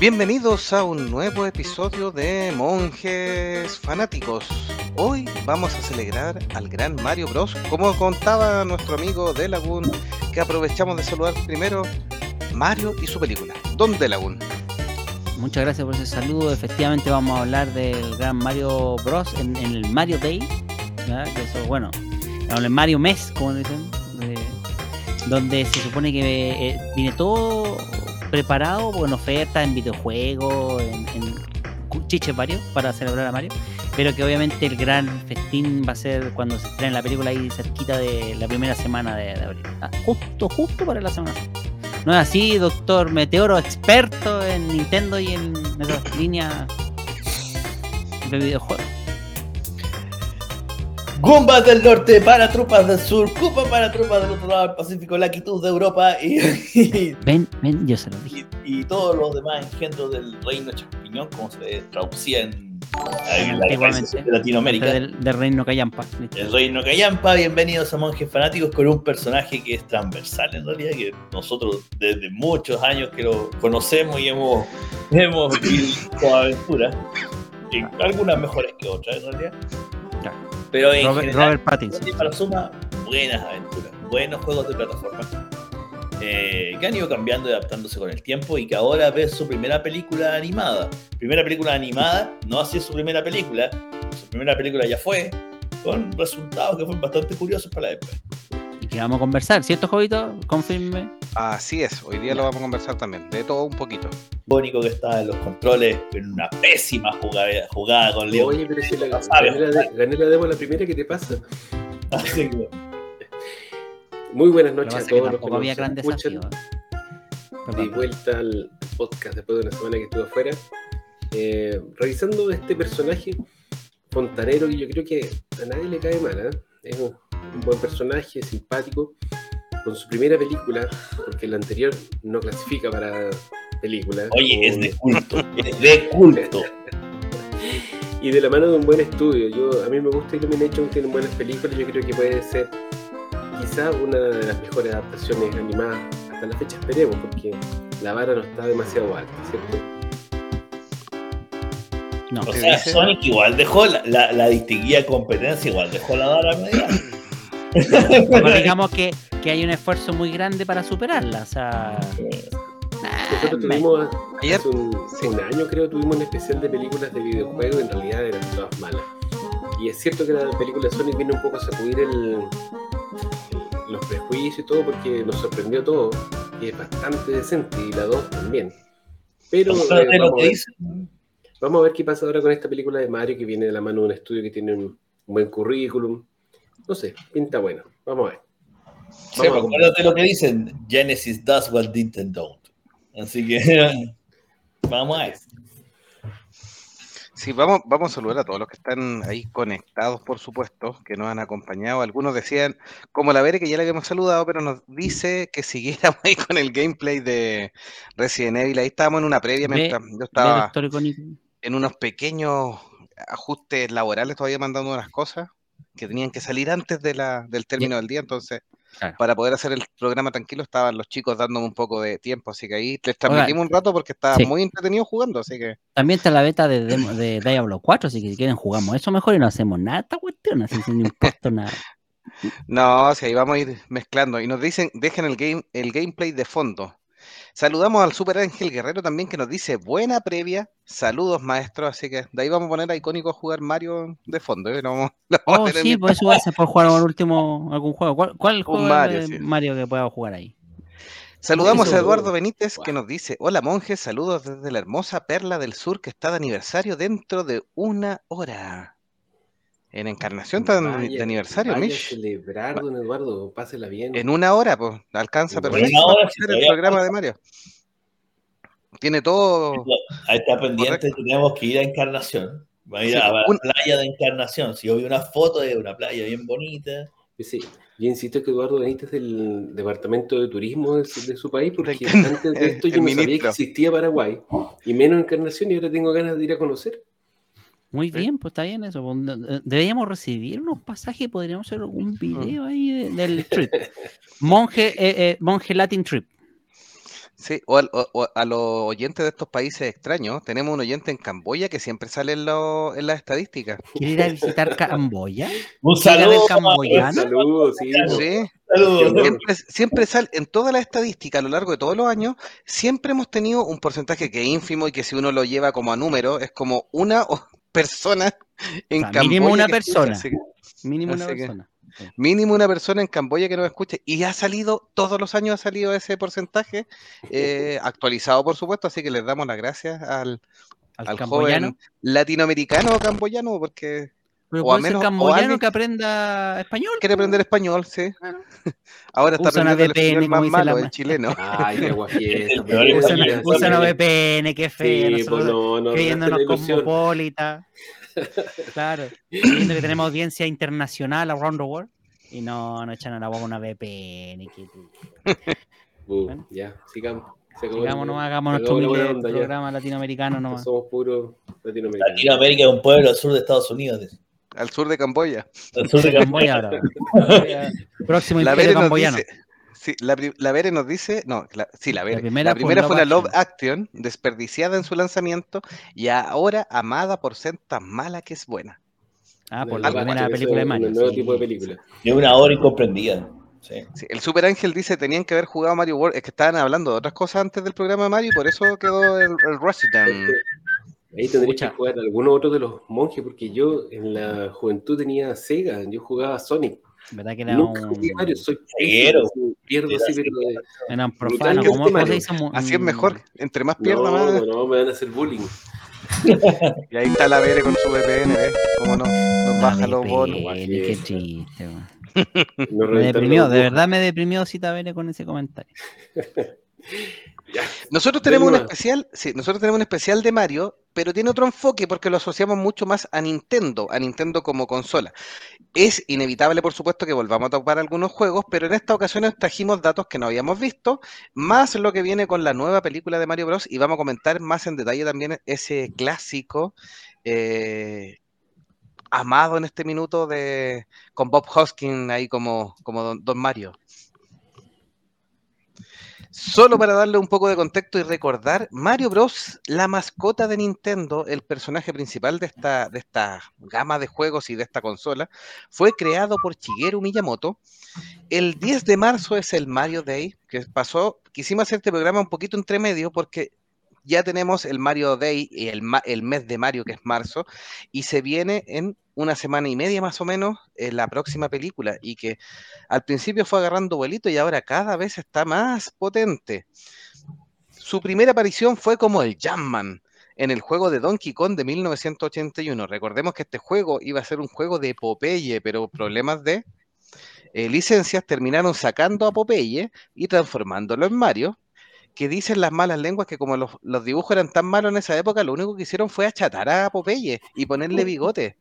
Bienvenidos a un nuevo episodio de Monjes Fanáticos. Hoy vamos a celebrar al gran Mario Bros. Como contaba nuestro amigo De Lagoon, que aprovechamos de saludar primero Mario y su película, Don De. Muchas gracias por ese saludo. Efectivamente vamos a hablar del gran Mario Bros. en, el Mario Day. eso, bueno, en el Mario Mes, como dicen. de- donde se supone que eh, viene todo preparado en ofertas, en videojuegos, en, en varios para celebrar a Mario. Pero que obviamente el gran festín va a ser cuando se estrene la película ahí cerquita de la primera semana de, de abril. Ah, justo, justo para la semana. ¿No es así, doctor Meteoro, experto en Nintendo y en esas líneas de videojuegos? Gumbas del norte para tropas del sur, Koopa para tropas del otro lado del Pacífico, Latitud de Europa y, y, Ven, ven, yo se lo dije. y- y todos los demás engendros del reino champiñón, como se traducía en, en la Antiguamente. de Latinoamérica. Del, del reino listo. El reino Callampa, bienvenidos a Monjes Fanáticos con un personaje que es transversal en realidad, que nosotros desde muchos años que lo conocemos y hemos, hemos vivido aventuras, algunas mejores que otras en realidad. Pero en Robert, general, Robert Pattinson. y para suma, buenas aventuras, buenos juegos de plataforma eh, que han ido cambiando y adaptándose con el tiempo y que ahora ves su primera película animada. Primera película animada, no así es su primera película, su primera película ya fue, con resultados que fueron bastante curiosos para la época. Y que vamos a conversar, ¿cierto, Jovito? Confirme. Así es, hoy día lo vamos a conversar también, de todo un poquito. Bónico que estaba en los controles en una pésima jugada, jugada con Leo. Oye, pero si la, gané, la, de- gané la demo la primera que te pasa. Así que, Muy buenas noches a todos los que había gran desafío. ¿eh? De vuelta al podcast después de una semana que estuve afuera. Eh, revisando este personaje fontanero que yo creo que a nadie le cae mal. ¿eh? Es un, un buen personaje, simpático. Con su primera película, porque la anterior no clasifica para película. oye, es de culto, es de culto. y de la mano de un buen estudio. Yo, a mí me gusta Illumination, tiene buenas películas. Yo creo que puede ser quizá una de las mejores adaptaciones animadas hasta la fecha. Esperemos, porque la vara no está demasiado alta, ¿cierto? No, O ¿Te sea, dice? Sonic igual dejó la, la, la distinguida competencia, igual dejó la vara media. Pero digamos que, que hay un esfuerzo muy grande para superarla. O sea, Nosotros tuvimos Ayer- hace un, sí. un año, creo, tuvimos un especial de películas de videojuegos y en realidad eran todas malas. Y es cierto que la película de Sonic viene un poco a sacudir el, el- los prejuicios y todo porque nos sorprendió todo, y es bastante decente, y la 2 también. Pero eh, vamos, a ver, dicen, vamos a ver qué pasa ahora con esta película de Mario que viene de la mano de un estudio que tiene un, un buen currículum. No sé, pinta bueno. Vamos a ver. sí, Vamos a acuérdate lo que dicen, Genesis does what Nintendo don't. Así que vamos a ver. Sí, vamos, vamos a saludar a todos los que están ahí conectados, por supuesto, que nos han acompañado. Algunos decían, como la Vere, que ya le habíamos saludado, pero nos dice que siguiéramos ahí con el gameplay de Resident Evil. Ahí estábamos en una previa Ve- mientras yo estaba en unos pequeños ajustes laborales, todavía mandando unas cosas que tenían que salir antes de la, del término del día. Entonces, Claro. para poder hacer el programa tranquilo, estaban los chicos dándome un poco de tiempo. Así que ahí les transmitimos un rato porque estaba sí. muy entretenido jugando. Así que. También está la beta de, demo- de Diablo 4, así que si quieren jugamos eso mejor y no hacemos nada de esta cuestión, así sin impuesto nada. No, si ahí vamos a ir mezclando. Y nos dicen, dejen el game, el gameplay de fondo. Saludamos al Super Ángel Guerrero también que nos dice buena previa. Saludos, maestro. Así que de ahí vamos a poner a icónico a jugar Mario de fondo. ¿eh? A Oh, sí, pues eso va a ser por jugar al último algún juego. ¿Cuál, cuál juego Mario, de sí. Mario que pueda jugar ahí? Saludamos a Eduardo. Benítez que nos dice, hola monjes, saludos desde la hermosa Perla del Sur que está de aniversario dentro de una hora. En Encarnación está de- aniversario, vaya a Mish. celebrar, don Eduardo, pásela bien. En una hora, pues, alcanza perfecto una hora, para hacer el programa de Mario. Tiene todo. Ahí está pendiente, Correcto. tenemos que ir a Encarnación. Va a ir Sí, a la un- playa de Encarnación. Si yo vi una foto de una playa bien bonita. Sí, yo insisto que Eduardo Benítez es del departamento de turismo de su, de su país, porque antes de esto yo no sabía que existía Paraguay, y menos Encarnación, y ahora tengo ganas de ir a conocer. Muy Sí. bien, pues está bien eso. pues, de- Deberíamos recibir unos pasajes, podríamos hacer un video ahí de- del trip. Monje, eh, eh, monje Latin Trip. Sí, o, al- o- o a los oyentes de estos países extraños, tenemos un oyente en Camboya que siempre sale en, lo- en las estadísticas. ¿Quiere ir a visitar Camboya? Un ¿Quiere ver saludo. camboyano? Saludos, sí. Sí, Saludos. siempre, siempre sale, en toda la estadística a lo largo de todos los años, siempre hemos tenido un porcentaje que es ínfimo y que si uno lo lleva como a número, es como una o- persona en O sea, Camboya. mínimo una escucha, persona. que- Mínimo una que- persona. mínimo una persona en Camboya que nos escuche. Y ha salido, todos los años ha salido ese porcentaje, eh, actualizado por supuesto, así que les damos las gracias al, Al, al joven latinoamericano o camboyano, porque Pero o a menos- o camboyano alguien que aprenda español. quiere aprender español, sí. Ahora está Usa una aprendiendo el VPN, español más malo, ma- el chileno. Ay, qué guafiesta. El peor es Usa, Usa- una- VPN, qué feo. Sí, pues no, no. creyéndonos no, ilusión. cosmopolitas. Claro. Creyendo que tenemos audiencia internacional around the world. Y no, no echan a la boca una VPN. Uh, Bueno. Ya, sigamos. Digamos, nomás, hagamos nuestro onda ya. programa latinoamericano nomás. Somos puros latinoamericanos. Latinoamérica es un pueblo al sur de Estados Unidos. Al sur de Camboya. Al sur de Camboya ahora. Próximo La imperio Vere nos camboyano. dice, sí, la, la Vere nos dice, no, la, sí, la Vere. La primera primera, fue una Love Action, desperdiciada en su lanzamiento y ahora amada por ser tan mala que es buena. Ah, por la primera película de Mario. Un nuevo sí. tipo de película. De una hora incomprendida. Sí. Sí, el Super Ángel dice, tenían que haber jugado Mario World, es que estaban hablando de otras cosas antes del programa de Mario y por eso quedó el, el Resident. Ahí tendrías Pucha. que jugar alguno otro de los monjes, porque yo en la juventud tenía Sega, yo jugaba Sonic. ¿Verdad que era Nunca un, Mario, soy pierdo Era así, pero de- eran profanos? que ¿Cómo, este Así es mejor, entre más pierda No, más. no, me van a hacer bullying. Y ahí está la Vere con su VPN, ¿ves? ¿Cómo no? Nos baja los bonos. Qué triste, Me deprimió, de verdad me deprimió Cita Vene con ese comentario. Nosotros tenemos un especial, sí, nosotros tenemos un especial de Mario, pero tiene otro enfoque porque lo asociamos mucho más a Nintendo, a Nintendo como consola. Es inevitable, por supuesto, que volvamos a topar algunos juegos, pero en esta ocasión trajimos datos que no habíamos visto, más lo que viene con la nueva película de Mario Bros. Y vamos a comentar más en detalle también ese clásico eh, amado en este minuto de con Bob Hoskins ahí como, como don Mario. Solo para darle un poco de contexto y recordar, Mario Bros, la mascota de Nintendo, el personaje principal de esta, de esta gama de juegos y de esta consola, fue creado por Shigeru Miyamoto. El 10 de marzo es el Mario Day, que pasó, quisimos hacer este programa un poquito entre medio porque ya tenemos el Mario Day y el, el mes de Mario, que es marzo, y se viene en una semana y media más o menos eh, la próxima película, y que al principio fue agarrando vuelito y ahora cada vez está más potente. Su primera aparición fue como el Jamman en el juego de Donkey Kong de 1981. Recordemos que este juego iba a ser un juego de Popeye, pero problemas de eh, licencias terminaron sacando a Popeye y transformándolo en Mario, que dicen las malas lenguas que como los, los dibujos eran tan malos en esa época, lo único que hicieron fue achatar a Popeye y ponerle bigote.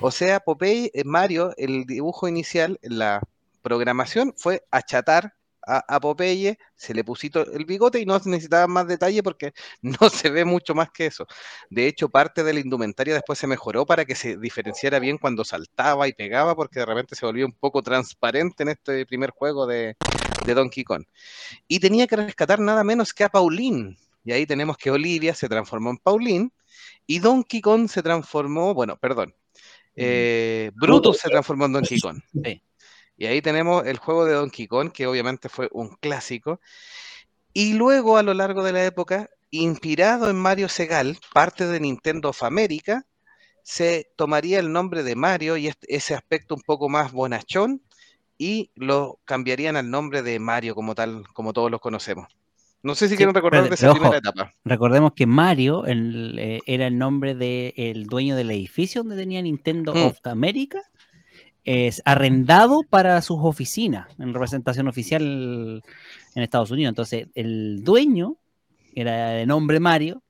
O sea, Popeye, eh, Mario, el dibujo inicial, la programación fue achatar a, Popeye, se le pusito el bigote y no necesitaba más detalle porque no se ve mucho más que eso. De hecho, parte de la indumentaria después se mejoró para que se diferenciara bien cuando saltaba y pegaba, porque de repente se volvió un poco transparente en este primer juego de, de Donkey Kong. Y tenía que rescatar nada menos que a Pauline. Y ahí tenemos que Olivia se transformó en Pauline y Donkey Kong se transformó, bueno, perdón, eh, Brutus se transformó en Donkey Kong. Sí. Y ahí tenemos el juego de Donkey Kong, que obviamente fue un clásico. Y luego, a lo largo de la época, inspirado en Mario Segal, parte de Nintendo of America, se tomaría el nombre de Mario y ese aspecto un poco más bonachón y lo cambiarían al nombre de Mario como tal, como todos los conocemos. No sé si Sí, quieren recordar de esa ojo. primera etapa. Recordemos que Mario el, eh, era el nombre del dueño del edificio donde tenía Nintendo Mm. of America. Es arrendado para sus oficinas en representación oficial en Estados Unidos. Entonces, el dueño era de nombre Mario,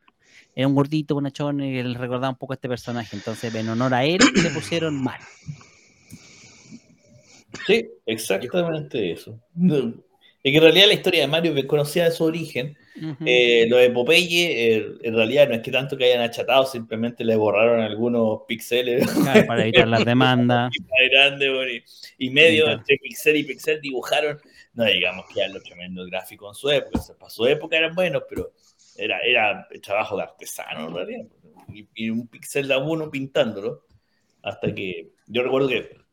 era un gordito, bonachón, y él recordaba un poco a este personaje. Entonces, en honor a él, le pusieron Mario. Sí, exactamente eso. Es que en realidad la historia de Mario es conocida de su origen. Ujú. Eh, lo de Popeye, eh, en realidad no es que tanto que hayan achatado, simplemente le borraron algunos píxeles Claro, para evitar las demandas. y, y medio entre pixel y pixel dibujaron no digamos que eran los tremendos gráficos en su época, para su época eran buenos, pero era, era trabajo de artesano en realidad. Y, y un pixel a uno pintándolo, hasta que yo recuerdo que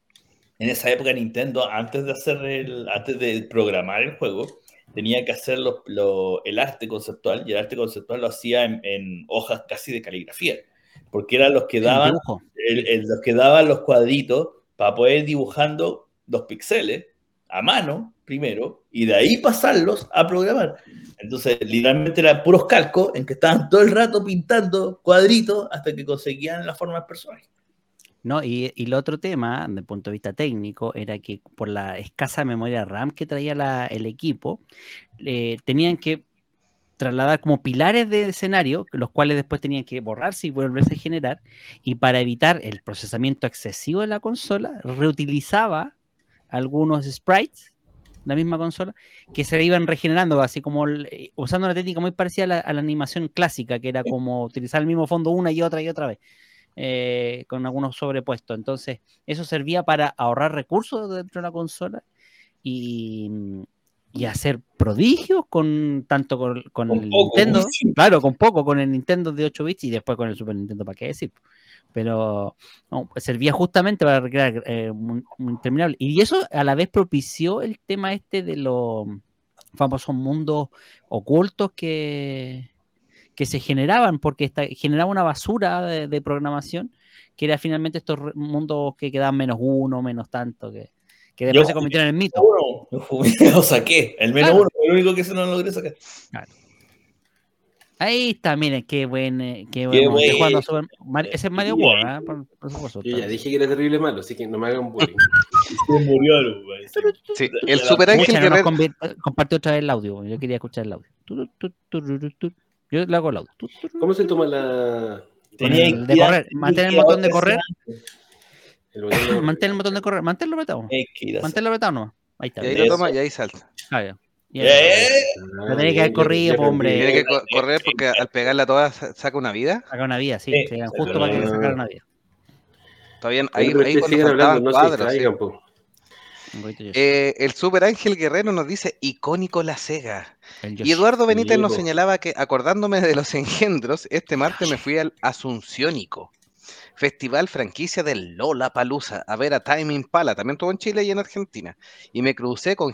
en esa época Nintendo, antes de hacer el, antes de programar el juego, tenía que hacer lo- lo- el arte conceptual, y el arte conceptual lo hacía en, en hojas casi de caligrafía, porque eran los que daban el- el- los que daban los cuadritos para poder ir dibujando los píxeles a mano primero y de ahí pasarlos a programar. Entonces, literalmente eran puros calcos en que estaban todo el rato pintando cuadritos hasta que conseguían la forma del personaje. No, y, y el otro tema, desde el punto de vista técnico, era que por la escasa memoria RAM que traía la- el equipo, eh, tenían que trasladar como pilares de escenario, los cuales después tenían que borrarse y volverse a generar, y para evitar el procesamiento excesivo de la consola, reutilizaba algunos sprites, la misma consola, que se iban regenerando, así como el- eh, usando una técnica muy parecida a la, a la animación clásica, que era como utilizar el mismo fondo una y otra y otra vez eh, con algunos sobrepuestos. Entonces, eso servía para ahorrar recursos dentro de la consola y, y hacer prodigios con tanto con, con Con el poco, Nintendo, sí. claro, con poco, con el Nintendo de 8 bits y después con el Super Nintendo, ¿para qué decir? Pero no, pues servía justamente para recrear eh, un, un interminable. Y eso a la vez propició el tema este de los famosos mundos ocultos que, que se generaban, porque esta- generaba una basura de, de programación, que era finalmente estos mundos que quedaban menos uno, menos tanto, que, que después Yo se convirtieron en mito. Uno, lo jugué, lo saqué. El menos Claro. uno, el único que se no logré sacar. Ahí está, miren, qué buen, eh, qué Qué buen momento. Estoy jugando buen- Super Mario- ese es Mario. World, ¿ah? por, por supuesto. Yo ya dije que era terrible malo, así que no me hagan bullying. Se murió el güey. Sí, el Super Ángel Guerrero. convierte- compartió otra vez el audio. Yo quería escuchar el audio. Yo le hago el ru. ¿Cómo se toma la. Tenía el de correr, mantén el botón de correr. Mantén el botón de correr. Manténlo apretado. Manténlo apretado nomás. Ahí está. Y ahí lo toma y ahí salta. Ah, ya. Ya. ¡Eh! Ah, Lo tenía que bien, haber corrido, hombre. Tiene que co- correr porque al pegarla toda sa- saca una vida. Saca una vida, sí. Justo para que le vida. sacaran una vida. Todavía Oye, ahí, ahí cuando faltaban hablando, no se cuadros. sí. distraigan, po. Un poquito yo. Eh, el Super Ángel Guerrero nos dice icónico la Sega. Y. Eduardo Benítez nos señalaba que, acordándome de los engendros, este martes me fui al Asunciónico, festival franquicia del Lola Palusa, a ver a Time Impala, también estuvo en Chile y en Argentina. Y me crucé con,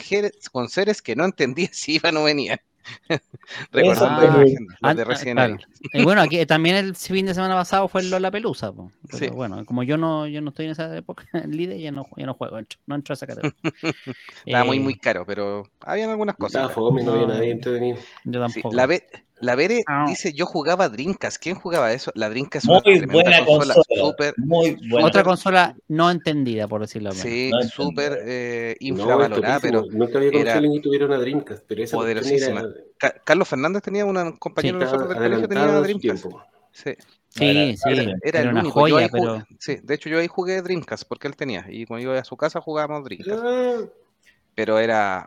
con seres que no entendía si iban o venían. Recordando la los de Ah, Resident claro. Evil. Y bueno, aquí también el fin de semana pasado fue el Lola Pelusa. po. Pero Sí. Bueno, como yo no, yo no estoy en esa época en líder, ya no, ya no juego, entro, no entro a esa categoría. Estaba muy, Eh, muy caro, pero habían algunas Estaba cosas. fome, no había No. nadie entretenido. Yo Sí, tampoco. la, Ve- la Bere Ah. dice, yo jugaba Drinkas. ¿Quién jugaba eso? La Drinkas es Muy una tremenda buena consola, consola. súper Muy buena. Otra consola no entendida, por decirlo menos. Sí, No súper eh, No, infravalorada, es pero. Nunca había era consola ni tuviera una Dreamcast, pero esa poderosísima. era- Ca- Carlos Fernández tenía un compañero de nosotros del colegio tenía adelantado a su Dreamcast. tiempo. Sí, Sí, Era- sí, era- era, era el una único. Joya, jugué- pero sí, de hecho yo ahí jugué Dreamcast porque él tenía y cuando iba a su casa jugábamos Dreamcast, Ah, pero era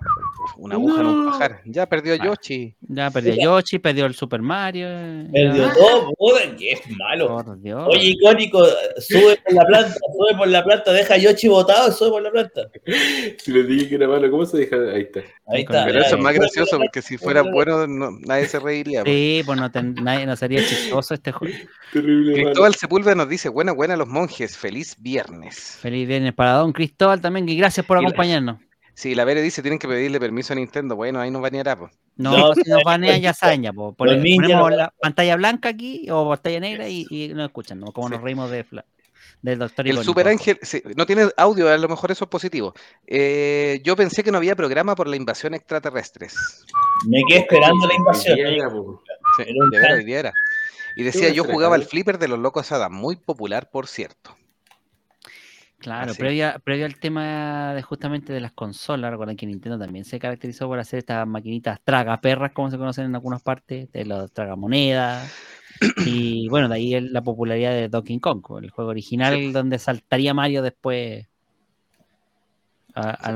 una aguja en un No. pajar. Ya perdió Ah. Yoshi. ya perdió Yoshi, perdió el Super Mario. Perdió ya. todo, puta, que es malo. Por Dios. Oye, icónico, sube por la planta, sube por la planta, deja a Yoshi botado y sube por la planta. Si les dije que era malo, ¿cómo se deja? Ahí está. Ahí Pero está. Pero ya, eso es más gracioso porque si fuera bueno no- nadie se reiría. pues. Sí, pues no, ten- nadie, no sería chistoso este juego. Terrible malo. Cristóbal Sepúlveda nos dice, buena, buena los monjes, feliz viernes. Feliz viernes para Don Cristóbal también, y gracias por Y la- Sí, la Bere dice, tienen que pedirle permiso a Nintendo. Bueno, ahí nos baneará. pues. No, No, si nos banean ya saben, ya, po. Ponemos no- la pantalla blanca aquí o pantalla negra y, y nos escuchan, ¿no? Como nos Sí. reímos de Fla- del doctor El. Super Ángel sí, no tiene audio, a lo mejor eso es positivo. Eh, yo pensé que no había programa por la invasión extraterrestres. Me quedé esperando la invasión. Era. Sí, Era de. Y decía, yo jugaba al flipper de los locos Adam, muy popular, por cierto. Claro, previo, previo al tema de justamente de las consolas, recuerden que Nintendo también se caracterizó por hacer estas maquinitas tragaperras, como se conocen en algunas partes, de los tragamonedas. Y bueno, de ahí el- la popularidad de Donkey Kong, el juego original donde saltaría Mario después a-.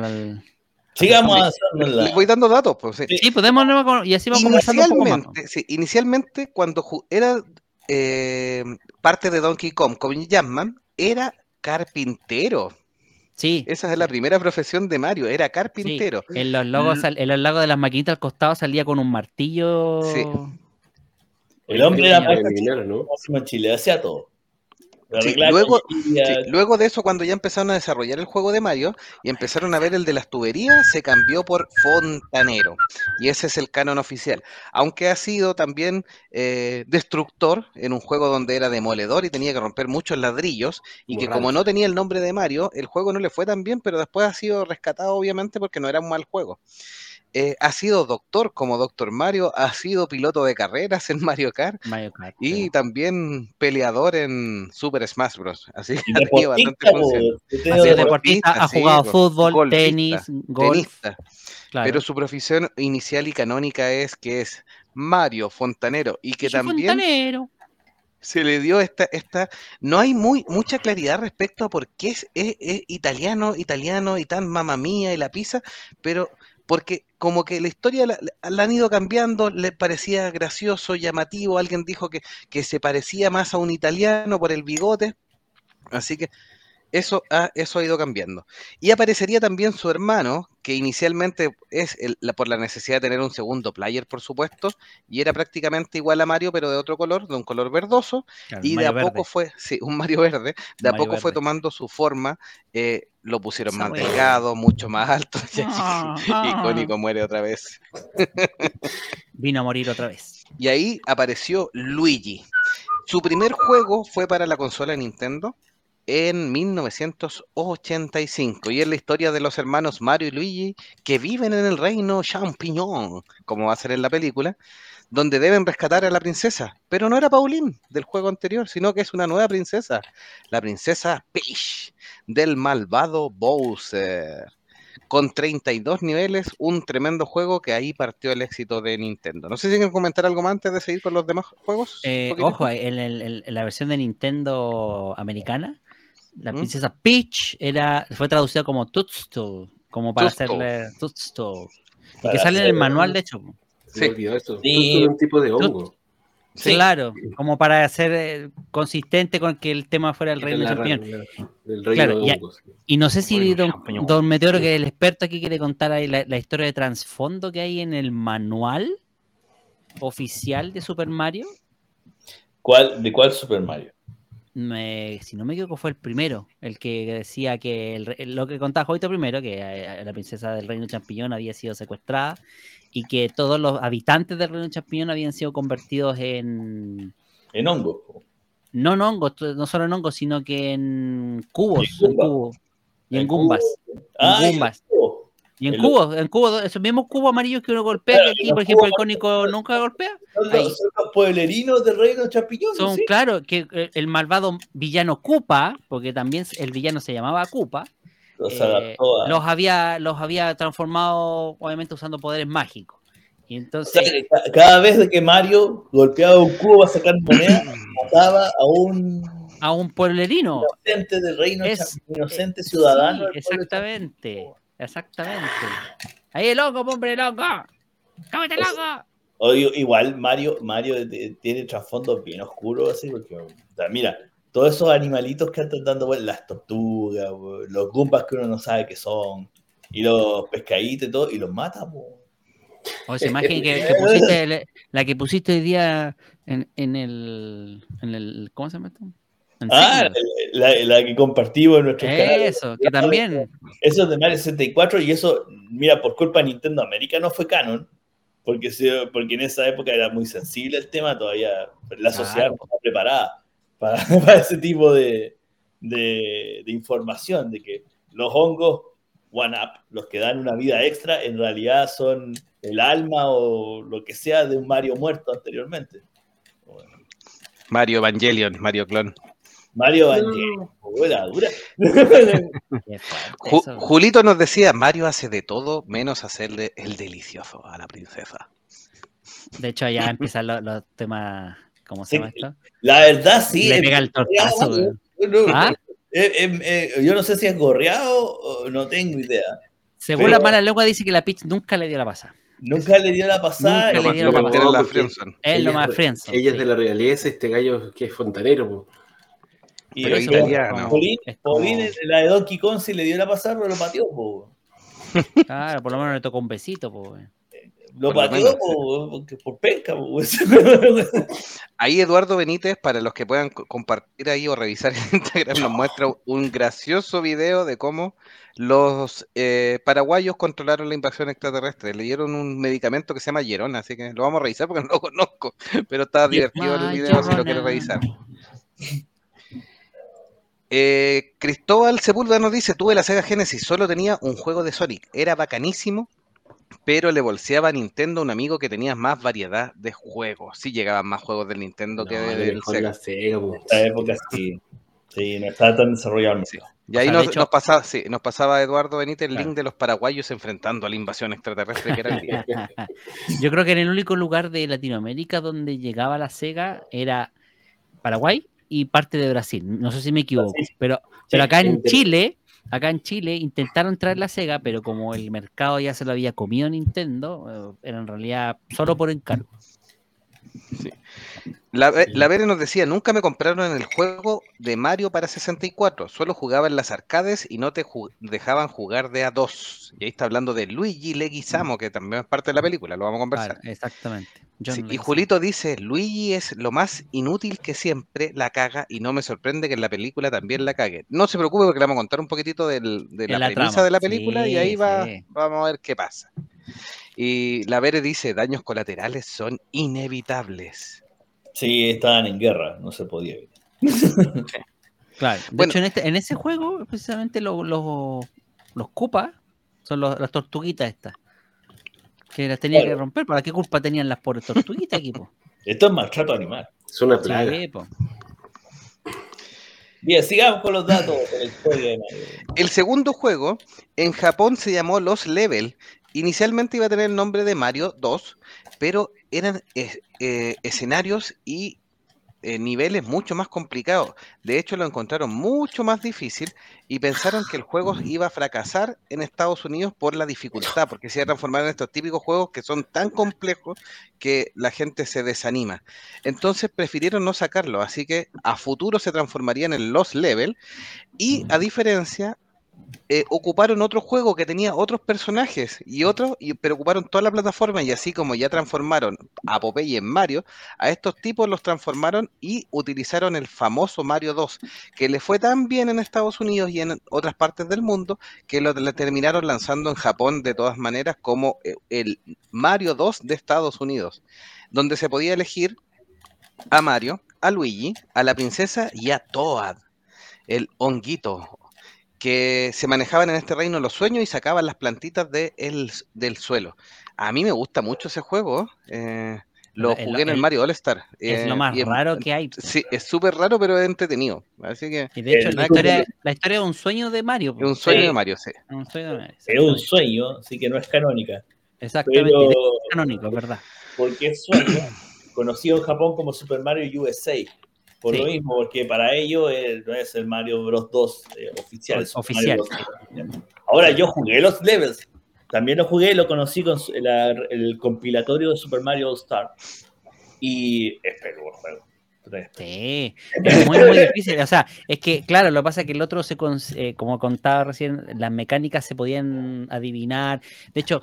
Sigamos avanzando en Les la. voy dando datos. Pues, sí. Sí. Podemos y así vamos conversando un poco más. Inicialmente, sí, inicialmente, cuando era eh, parte de Donkey Kong con Jumpman, era carpintero. Sí. Esa es la primera profesión de Mario, era carpintero. En los logos, sal- en los logos de las maquinitas al costado salía con un martillo. Sí. El hombre era más ¿no? Chile, hacía todo. Sí, luego- Sí, Luego de eso, cuando ya empezaron a desarrollar el juego de Mario y empezaron a ver el de las tuberías, se cambió por fontanero. Y ese es el canon oficial. Aunque ha sido también eh, destructor en un juego donde era demoledor y tenía que romper muchos ladrillos. Y que como no tenía el nombre de Mario, el juego no le fue tan bien, pero después ha sido rescatado obviamente porque no era un mal juego. Eh, ha sido doctor como Doctor Mario, ha sido piloto de carreras en Mario Kart Mario Kart. y también peleador en Super Smash Bros. Así que ha tenido bastante sido deportista, deportista, ha jugado po. fútbol, Golfista, tenis, golf. tenista, claro. pero su profesión inicial y canónica es que es Mario Fontanero y que también fontanero. se le dio esta, esta, no hay muy mucha claridad respecto a por qué es, es- es italiano, italiano y tan mamá mía y la pizza, pero porque como que la historia la, han ido cambiando, le parecía gracioso, llamativo, alguien dijo que, que se parecía más a un italiano por el bigote, así que eso ha, eso ha ido cambiando. Y aparecería también su hermano, que inicialmente es el- la- por la necesidad de tener un segundo player, por supuesto, y era prácticamente igual a Mario, pero de otro color, de un color verdoso, Claro, y de a Verde. poco fue, sí, un Mario verde, de a poco fue tomando su forma, eh, lo pusieron Esa más delgado, mucho más alto, y Ah, ah. icónico muere otra vez. Vino a morir otra vez. Y ahí apareció Luigi. Su primer juego fue para la consola Nintendo en 1985 y es la historia de los hermanos Mario y Luigi que viven en el reino champiñón, como va a ser en la película, donde deben rescatar a la princesa. Pero no era Pauline del juego anterior, sino que es una nueva princesa, la princesa Peach del malvado Bowser. Con 32 niveles, un tremendo juego que ahí partió el éxito de Nintendo. No sé si quieren comentar algo más antes de seguir con los demás juegos. Eh, ojo, en, el- en- en la versión de Nintendo americana, la ¿Mm? princesa Peach era, fue traducida como Toadstool, como para hacerle Toadstool. Y que sale en el manual, de hecho. Sí. olvidó eso. Sí. Es un tipo de hongo. Sí. Claro, como para ser eh, consistente con que el tema fuera el reino la champiñón. ra- la- Del reino Claro, de hongos. Y no sé si don, don Meteoro, que es el experto aquí, quiere contar ahí la, la historia de trasfondo que hay en el manual oficial de Super Mario. ¿Cuál, ¿De cuál Super Mario? Me- si no me equivoco, fue el primero, el que decía que el lo que contaba Joito primero, que eh, la princesa del reino champiñón había sido secuestrada y que todos los habitantes del reino champiñón habían sido convertidos en En hongo. no en hongos, no solo en hongos, sino que en cubos, En en Goomba. cubos y en En gumbas. Ah, y Goombas. el hongo. Y en El- cubos, en cubos, esos mismos cubos amarillos que uno golpea, Claro, que aquí, por ejemplo, el cónico nunca golpea. Son los, son los pueblerinos del reino champiñón. Son, ¿Sí? claro, que eh, el malvado villano Koopa, porque también el villano se llamaba Koopa, Los eh, los, había, los había transformado, obviamente, usando poderes mágicos. Y O entonces, sea, cada vez que Mario golpeaba un cubo a sacar moneda, mataba a un a un pueblerino. inocente del reino Es- inocente ciudadano. Sí, exactamente, exactamente. Ahí el hongo, hombre, hongo. ¡Cómete el O igual Mario, Mario t- tiene trasfondos bien oscuros, así, porque, o sea, mira, todos esos animalitos que andan dando vueltas, las tortugas, los gumpas que uno no sabe qué son, y los pescaditos y todo, y los mata, po. O esa imagen que, que pusiste, la- la que pusiste hoy día en, en el, en el. ¿Cómo se llama esto? Ah, la, la que compartimos en nuestro canal. Eso, que también. Eso es de Mario 64 y eso, mira, por culpa de Nintendo América no fue canon, porque, porque en esa época era muy sensible el tema, todavía la sociedad Claro. no estaba preparada para, para ese tipo de, de- de información, de que los hongos One Up, los que dan una vida extra, en realidad son el alma o lo que sea de un Mario muerto anteriormente. Bueno, Mario Evangelion, Mario Clon. Mario Evangelion, buena dura. Ju-. Julito nos decía, Mario hace de todo menos hacerle el delicioso a la princesa. De hecho, ya empiezan los, los temas. ¿Cómo se Sí, llama esto? La verdad, sí. Le pega el tortazo. güey. No, ¿Ah? eh, eh, eh, yo no sé si es gorreado o no tengo idea. Según Pero- la mala lengua, dice que la Peach nunca le dio la pasada. Nunca le dio la pasada. Nunca le dio la. Es lo Ella más friendzone. Ella sí. es de la realeza, este gallo que es fontanero. po. Y Pero eso, italiano. Paulín, Es como- Paulín, la de Donkey Kong, si le dio la pasada, pero lo pateó, po. Claro, por lo menos le tocó un besito, pues. Lo Por pateó menos, po, porque- por penca. Ahí Eduardo Benítez, para los que puedan co- compartir ahí o revisar en Instagram, nos muestra un gracioso video de cómo los eh, paraguayos controlaron la invasión extraterrestre. Le dieron un medicamento que se llama Hierona, así que lo vamos a revisar porque no lo conozco, pero está divertido el video si lo quiere revisar. Eh, Cristóbal Sepúlveda nos dice, tuve la Sega Genesis, solo tenía un juego de Sonic, era bacanísimo, pero le bolseaba a Nintendo un amigo que tenía más variedad de juegos. Sí llegaban más juegos del Nintendo que No, del mejor Sega. la Sega. En esta época sí. Sí, no estaba tan desarrollado Sí. Y ahí O sea, de nos, hecho- nos pasaba, sí, nos pasaba Eduardo Benítez el Claro. link de los paraguayos enfrentando a la invasión extraterrestre que era el día. Yo creo que en el único lugar de Latinoamérica donde llegaba la Sega era Paraguay y parte de Brasil. No sé si me equivoco, pero, pero acá en Chile, acá en Chile intentaron traer la Sega, pero como el mercado ya se lo había comido Nintendo, eh, era en realidad solo por encargo. La, la Vere nos decía, nunca me compraron el juego de Mario para 64, solo jugaba en las arcades y no te ju- dejaban jugar de a dos. Y ahí está hablando de Luigi Leguizamo, que también es parte de la película, lo vamos a conversar. Exactamente. Sí, y. Julito dice, Luigi es lo más inútil que siempre la caga y no me sorprende que en la película también la cague. No se preocupe porque le vamos a contar un poquitito del- de la, la premisa trama. de la película y Sí, ahí va, sí. vamos a ver qué pasa. Y la Vere dice, daños colaterales son inevitables. Sí, estaban en guerra, no se podía evitar. Claro. De Bueno. hecho, en, este, en ese juego, precisamente lo- lo- los Koopas son los- las tortuguitas estas. Que las tenía que romper. ¿Para qué culpa tenían las pobres tortuguitas aquí, po? Esto es maltrato animal. Es una plaga. Sí, po. Bien, sigamos con los datos de la historia de Mario. El segundo juego en Japón se llamó Los Level. Inicialmente iba a tener el nombre de Mario 2, pero eran eh, eh, escenarios y eh, niveles mucho más complicados. De hecho, lo encontraron mucho más difícil y pensaron que el juego iba a fracasar en Estados Unidos por la dificultad, porque se iba a transformar en estos típicos juegos que son tan complejos que la gente se desanima. Entonces prefirieron no sacarlo, así que a futuro se transformarían en Los Level y a diferencia eh, ocuparon otro juego que tenía otros personajes y otros, y, pero ocuparon toda la plataforma y así como ya transformaron a Popeye en Mario, a estos tipos los transformaron y utilizaron el famoso Mario 2, que le fue tan bien en Estados Unidos y en otras partes del mundo que lo le terminaron lanzando en Japón de todas maneras como eh, el Mario 2 de Estados Unidos, donde se podía elegir a Mario, a Luigi, a la princesa y a Toad, el honguito que se manejaban en este reino los sueños y sacaban las plantitas de el- del suelo. A mí me gusta mucho ese juego. eh, lo El- jugué en el Mario All Star. Es eh, lo más y es- raro que hay. Sí, es súper raro, pero es entretenido. Así que Y de hecho, la historia, la historia es un sueño de Mario. es un sueño Sí. de Mario, sí. Un sueño de Mario. Es un sueño, así que no es canónica. Exactamente. Pero, es canónico, verdad. porque es sueño, conocido en Japón como Super Mario USA. Por Sí. lo mismo, porque para ellos eh, no es el Mario Bros. 2 eh, oficial. es Oficial, Bros. Ahora, yo jugué los levels. También lo jugué, lo conocí con la- el compilatorio de Super Mario All Star. Y es peludo el juego. Sí, es muy, difícil. O sea, es que, claro, lo que pasa es que el otro, se eh, como contaba recién, las mecánicas se podían adivinar. De hecho,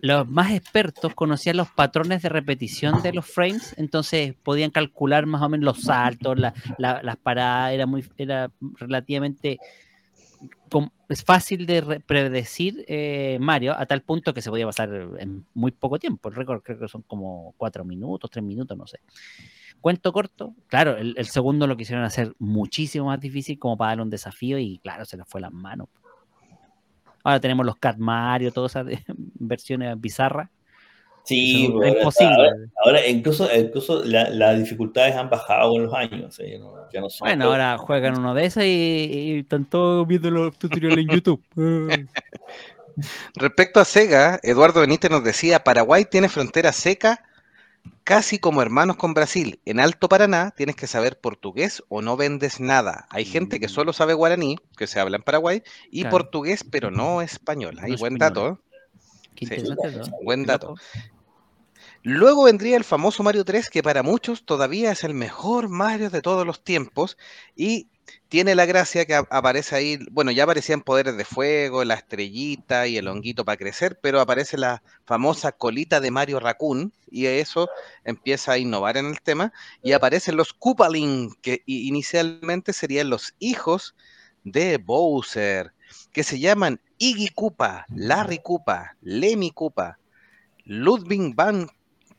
los más expertos conocían los patrones de repetición de los frames, entonces podían calcular más o menos los saltos, la- la- las paradas, era, muy, era relativamente es fácil de re- predecir eh, Mario a tal punto que se podía pasar en muy poco tiempo. El récord creo que son como cuatro minutos, tres minutos, no sé. Cuento corto, claro, el, segundo lo quisieron hacer muchísimo más difícil como para darle un desafío y claro, se les fue las manos. Ahora tenemos los Cat Mario, todas esas versiones bizarras. Sí, Eso es imposible. ahora- ahora incluso, incluso la- las dificultades han bajado con los años. eh, ya no- ya no son Bueno, ahora juegan uno de esos y, y están todos viendo los tutoriales en YouTube. Respecto a Sega, Eduardo Benítez nos decía, Paraguay tiene frontera seca casi como hermanos con Brasil. En Alto Paraná tienes que saber portugués o no vendes nada. Hay gente que Mm. solo sabe guaraní, que se habla en Paraguay, y Claro. portugués, pero no español. Ahí No buen español. dato. ¿eh? Qué Sí. Buen dato. Luego vendría el famoso Mario 3, que para muchos todavía es el mejor Mario de todos los tiempos, y tiene la gracia que aparece ahí, bueno, ya aparecían poderes de fuego, la estrellita y el honguito para crecer, pero aparece la famosa colita de Mario Raccoon y eso empieza a innovar en el tema y aparecen los Koopaling, que inicialmente serían los hijos de Bowser, que se llaman Iggy Koopa, Larry Koopa, Lemmy Koopa, Ludwig van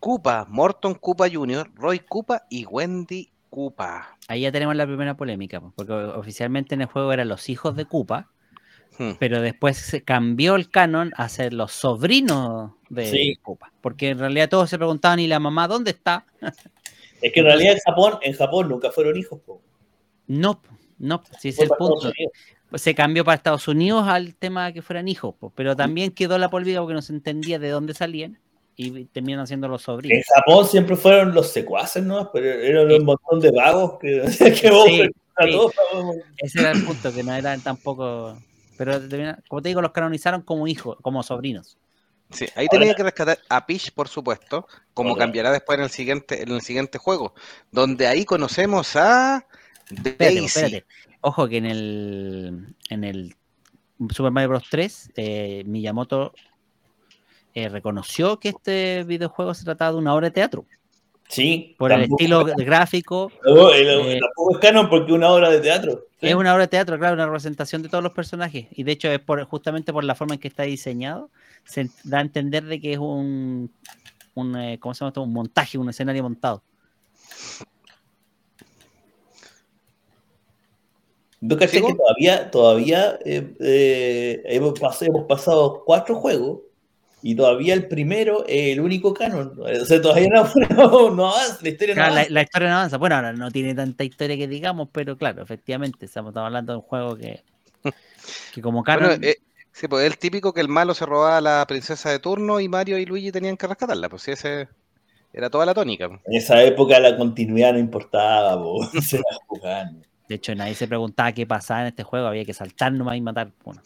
Koopa, Morton Koopa Jr., Roy Koopa y Wendy Koopa. Ahí ya tenemos la primera polémica, porque oficialmente en el juego eran los hijos de Koopa, hmm. pero después se cambió el canon a ser los sobrinos de Koopa, porque en realidad todos se preguntaban, ¿y la mamá dónde está? Es que en realidad en Japón, en Japón nunca fueron hijos. No, no, si es el punto. Se cambió para Estados Unidos al tema de que fueran hijos, pero también quedó la polvida porque no se entendía de dónde salían y terminan siendo los sobrinos. En Japón siempre fueron los secuaces, ¿no? Pero eran un montón de vagos que, que vos Ese era el punto, que no eran tampoco. Pero como te digo, los canonizaron como hijos, como sobrinos. Sí, ahí tenía que rescatar a Peach, por supuesto, como cambiará después en el siguiente, en el siguiente juego, donde ahí conocemos a Daisy. Ojo que en el en el Super Mario Bros. 3, eh, Miyamoto eh, reconoció que este videojuego se trataba de una obra de teatro. Sí. Por el estilo gráfico. Eh, tampoco es canon porque una obra de teatro. Es una obra de teatro, claro, una representación de todos los personajes. Y de hecho, es por, justamente por la forma en que está diseñado, se da a entender de que es un, un eh, ¿cómo se llama esto? Un montaje, un escenario montado. ¿No que todavía, todavía hemos, hemos pasado cuatro juegos y todavía el primero es el único canon. O sea, todavía no, avanza, la historia no avanza. La, historia no avanza. Bueno, ahora no tiene tanta historia que digamos, pero claro, efectivamente, estamos hablando de un juego que, que como canon... Bueno, eh, sí, pues el típico que el malo se robaba a la princesa de turno y Mario y Luigi tenían que rescatarla, pues ese era toda la tónica. En esa época la continuidad no importaba, se jugando. De hecho, nadie se preguntaba qué pasaba en este juego, había que saltar nomás y matar. Bueno.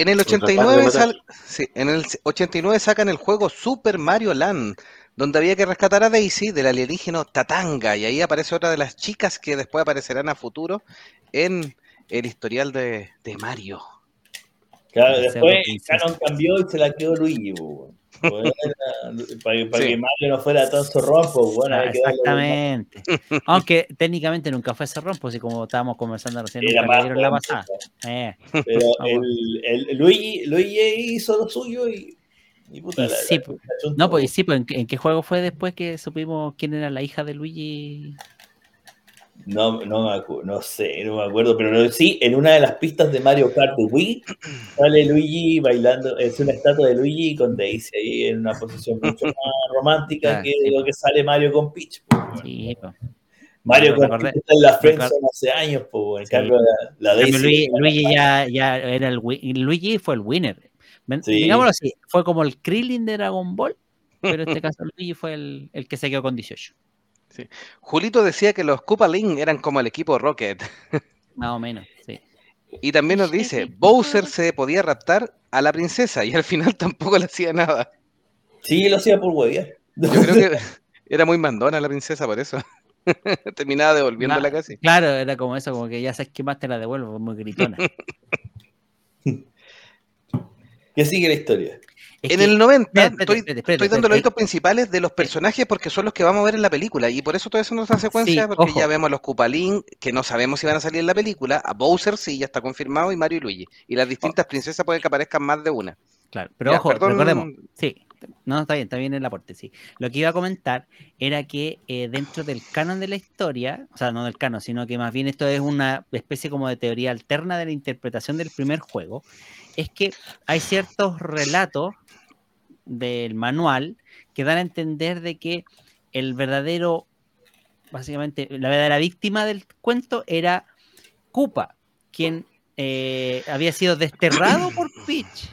En el 89, en el 89 sacan el juego Super Mario Land, donde había que rescatar a Daisy del alienígeno Tatanga, y ahí aparece otra de las chicas que después aparecerán a futuro en el historial de, Mario. Claro, después Canon cambió y se la quedó Luigi para, que Mario no fuera tan zorrón, pues bueno. Ah, exactamente. Aunque técnicamente nunca fue zorrón, pues como estábamos conversando recién, nunca dieron la pasada. Eh. Pero el, el, Luigi, Luigi hizo lo suyo y. y puta, sí, no, pues sí, pues ¿en, qué juego fue después que supimos quién era la hija de Luigi? No, no, no sé, no me acuerdo, pero sí, en una de las pistas de Mario Kart de Wii sale Luigi bailando, es una estatua de Luigi con Daisy ahí en una posición mucho más romántica que lo que sale Mario con Peach. Sí, Mario con Peach está en la friendzone hace años, pues, en cambio la, Daisy. Luigi, ya, ya era el Luigi fue el winner. Digámoslo así, fue como el Krillin de Dragon Ball, pero en este caso Luigi fue el, el que se quedó con 18. Julito decía que los Koopa Link eran como el equipo Rocket. Más o menos, sí. Y también nos dice, Bowser se podía raptar a la princesa y al final tampoco le hacía nada. Sí, lo hacía por huevía. Yo creo que era muy mandona la princesa por eso. Terminaba devolviéndola casi. Claro, era como eso, como que ya sabes que más te la devuelvo, muy gritona. ¿Qué sigue la historia? En el 90 estoy, dando los hitos principales de los personajes porque son los que vamos a ver en la película y por eso toda esa nuestra secuencia porque ya vemos a los Kupalin que no sabemos si van a salir en la película, a Bowser sí ya está confirmado y Mario y Luigi y las distintas princesas pueden que aparezcan más de una. Claro, pero ojo, recordemos, sí, no, está bien, está bien el aporte, sí. Lo que iba a comentar era que eh, dentro del canon de la historia, o sea, no del canon, sino que más bien esto es una especie como de teoría alterna de la interpretación del primer juego, es que hay ciertos relatos del manual que dan a entender de que el verdadero, básicamente, la verdadera víctima del cuento era Koopa, quien eh, había sido desterrado por Peach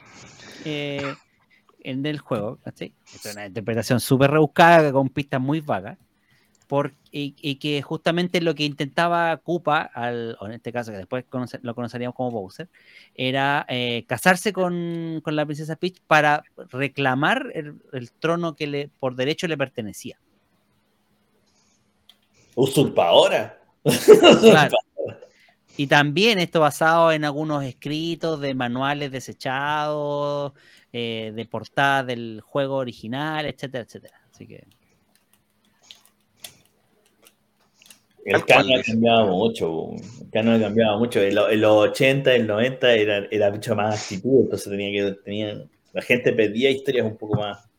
eh, en el juego. Es una interpretación súper rebuscada con pistas muy vagas y, que justamente lo que intentaba Koopa, al, o en este caso que después lo conoceríamos como Bowser, era eh, casarse con, la princesa Peach para reclamar el, trono que le, por derecho le pertenecía. ¿Usurpadora? Claro. Y también esto basado en algunos escritos de manuales desechados, eh, de portadas del juego original, etcétera, etcétera. Así que El canon ha cambiado mucho. El canon ha cambiado mucho. En, lo- en los 80, en los 90 era, era mucho más actitud, entonces tenía que tenía, la gente pedía historias un poco más.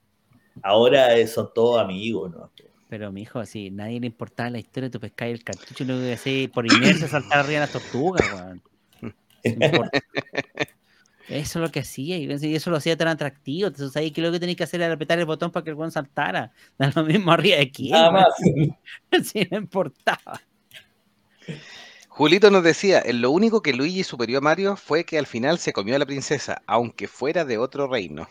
Ahora son todos amigos, ¿no? Pero mi hijo, así, nadie le importaba la historia, tú pescáis el cartucho y lo que hacía por inercia saltar arriba de las tortugas, weón. Eso es lo que hacía, y y eso lo hacía tan atractivo. Entonces ahí que lo que tenías que hacer era apretar el botón para que el weón saltara. Da lo mismo arriba de quién. Nada más. Sí, no importaba. Julito nos decía, en lo único que Luigi superó a Mario fue que al final se comió a la princesa, aunque fuera de otro reino.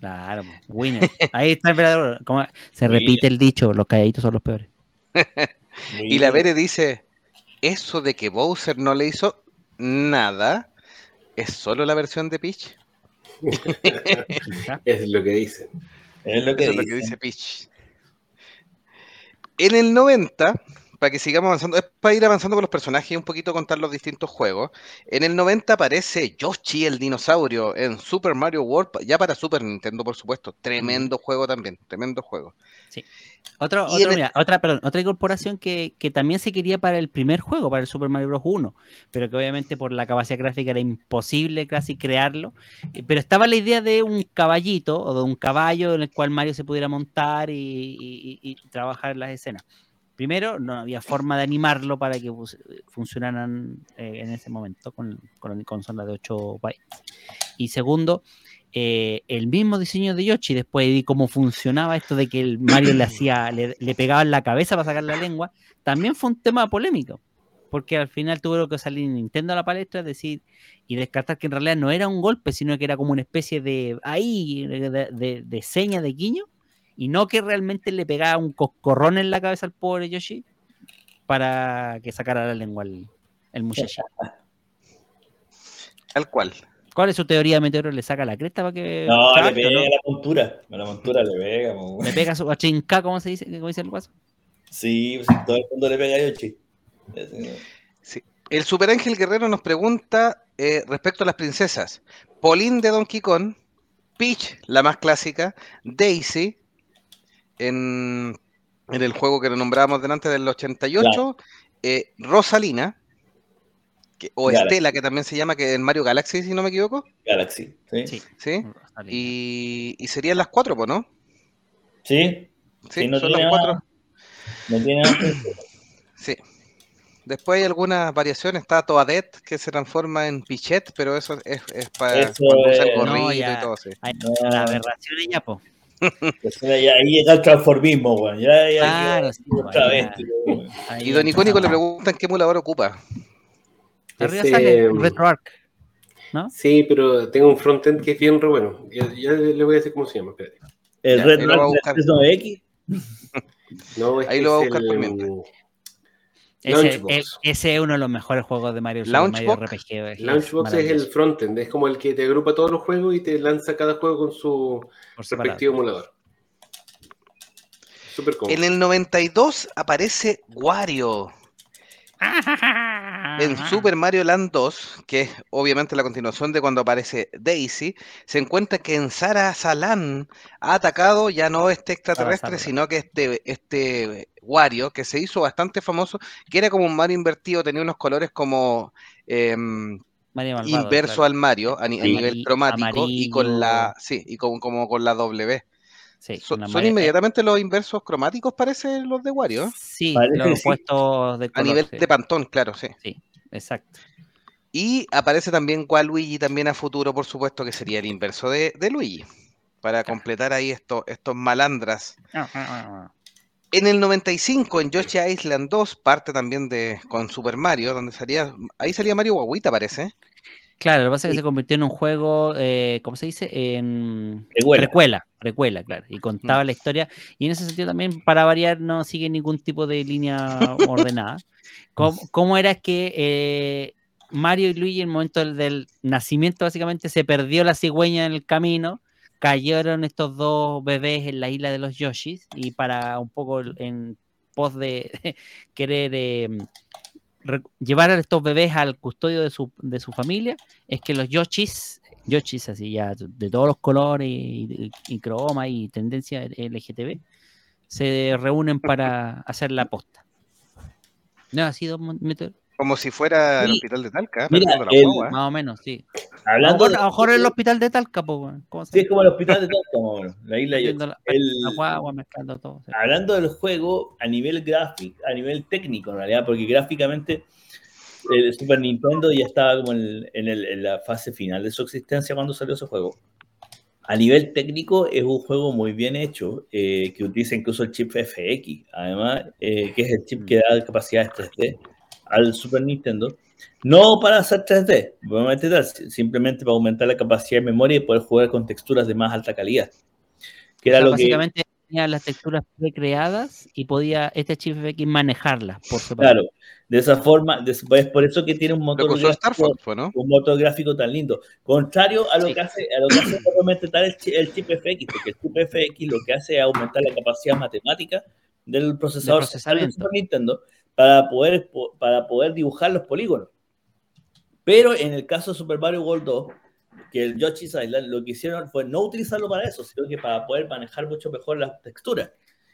Claro, po, winner. Ahí está el verdadero. como- se repite el dicho, los calladitos son los peores. Y la Bere dice, eso de que Bowser no le hizo nada, es solo la versión de Peach. Es lo que dicen. Es lo que Eso es lo que dice Peach. En el 90, para que sigamos avanzando, es para ir avanzando con los personajes y un poquito contar los distintos juegos. En el 90 aparece Yoshi el dinosaurio en Super Mario World, ya para Super Nintendo, por supuesto. Tremendo juego también, tremendo juego. Otro, Y otro, en el- mira, otra, perdón, otra incorporación que, que también se quería para el primer juego, para el Super Mario Bros. 1, pero que obviamente por la capacidad gráfica era imposible casi crearlo. Eh, Pero estaba la idea de un caballito o de un caballo en el cual Mario se pudiera montar y, y- y- y trabajar las escenas. Primero, no había forma de animarlo para que funcionaran eh, en ese momento con, con la consola de 8 bytes. Y segundo, eh, el mismo diseño de Yoshi, después vi cómo funcionaba esto de que el Mario le hacía, le, le pegaba en la cabeza para sacar la lengua, también fue un tema polémico, porque al final tuvo que salir Nintendo a la palestra, decir y descartar que en realidad no era un golpe, sino que era como una especie de ahí, de, de- de seña de guiño, y no que realmente le pegaba un coscorrón en la cabeza al pobre Yoshi para que sacara la lengua el, el muchacho. Tal cual. ¿Cuál es su teoría, Meteoro? ¿Le saca la cresta para que... No, le pega no? a la montura. A la montura le pega. mo. Le pega su achinca, ¿cómo se dice? ¿Cómo dice el guaso? Sí, pues, todo el mundo le pega a Yoshi. Sí. El Super Ángel Guerrero nos pregunta eh, respecto a las princesas. Pauline de Donkey Kong, Peach, la más clásica, Daisy, en, en el juego que lo nombrábamos delante del 88, eh, Rosalina, que- o Galaxy. Estela, que también se llama, que en Mario Galaxy, si no me equivoco, Galaxy. ¿Sí? Sí. ¿sí? Y, y serían las cuatro, pues, ¿no? ¿Sí? Sí, Sí, no son las tiene cuatro. nada. No tiene nada. Sí. Después hay algunas variaciones. Está Toadette que se transforma en Pichet, pero eso es, es para Eso cuando usa el es- no, gorrito ya. y todo así. Hay No. las aberraciones ya, po. Pues, ahí llega el transformismo, weón. Ya, ya, Claro, ya- sí, otra vez. Ahí Y Don Icónico le preguntan qué emulador ocupa. Arriba sale mm, RetroArch. Sí, pero tengo un frontend que es bien re bueno. Ya, ya le voy a decir cómo se llama, espérate. El Ya, buscar. 39X. No, es Ahí lo va a buscar el, por em, Ese, es uno de los mejores juegos de Mario, Launchbox. RPG. es Launchbox es el frontend, es como el que te agrupa todos los juegos y te lanza cada juego con su respectivo emulador. Súper cómodo. En el 92 aparece Wario en Super Mario Land 2, que es obviamente la continuación de cuando aparece Daisy. Se encuentra que en Sara Salan ha atacado ya no este extraterrestre, sino que este, este Wario, que se hizo bastante famoso, que era como un Mario invertido, tenía unos colores como Mario Malvado, inverso claro. al Mario a, nivel cromático y con la sí y con, como con la W. Sí, Son, Mario- inmediatamente los inversos cromáticos, parece los de Wario, ¿eh? Sí, Parece los que sí. opuestos de a color, nivel sí. de Pantón, claro, sí. Exacto. Y aparece también Waluigi también a futuro, por supuesto, que sería el inverso de, de Luigi, para completar ahí estos, estos malandras. En el 95, en Yoshi Island 2, parte también de con Super Mario, donde salía, ahí salía Mario Guaguita, parece. Claro, lo que pasa es que Sí. se convirtió en un juego, eh, ¿cómo se dice? En precuela, precuela, claro. Y Mm. contaba la historia. Y en ese sentido también, para variar, no sigue ningún tipo de línea ordenada. ¿Cómo, cómo era que eh, Mario y Luigi, en el momento del, del nacimiento, básicamente se perdió la cigüeña en el camino? Cayeron estos dos bebés en la isla de los Yoshis. Y para un poco en pos de querer eh, re- llevar a estos bebés al custodio de su, de su familia, es que los Yoshis, Yoshis así ya de todos los colores y, y, y croma y tendencia LGTB, se reúnen para hacer la posta. ¿No ha sido Meteor? Como si fuera el hospital de Talca, Mira, el-. Más o menos, sí. A lo Hablando mejor, de- a lo mejor el hospital de Talca, pues, weón. ¿Cómo se Sí, es como el hospital de Talca, más o menos, la isla de la, el- la guagua, mezclando todo. sí. hablando del juego a nivel gráfico, a nivel técnico en realidad, porque gráficamente el Super Nintendo ya estaba como en, en el- en la fase final de su existencia cuando salió ese juego. A nivel técnico es un juego muy bien hecho, eh, que utiliza incluso el chip FX, además, eh, que es el chip que da capacidades 3D al Super Nintendo. No para hacer 3D, obviamente tal, simplemente para aumentar la capacidad de memoria y poder jugar con texturas de más alta calidad. Que O era sea, lo que, básicamente tenía las texturas precreadas y podía este chip FX manejarlas por separado. Claro, de esa forma, es por eso que tiene un motor, que gráfico, Fox, pues, ¿no? un motor gráfico tan lindo. Contrario a lo Sí. que hace, a lo que hace el, chi- el chip FX, porque el chip FX lo que hace es aumentar la capacidad matemática del procesador del procesamiento. Super Nintendo para poder, po- para poder dibujar los polígonos. Pero en el caso de Super Mario World 2, que el Yoshi's Island, lo que hicieron fue no utilizarlo para eso, sino que para poder manejar mucho mejor las texturas.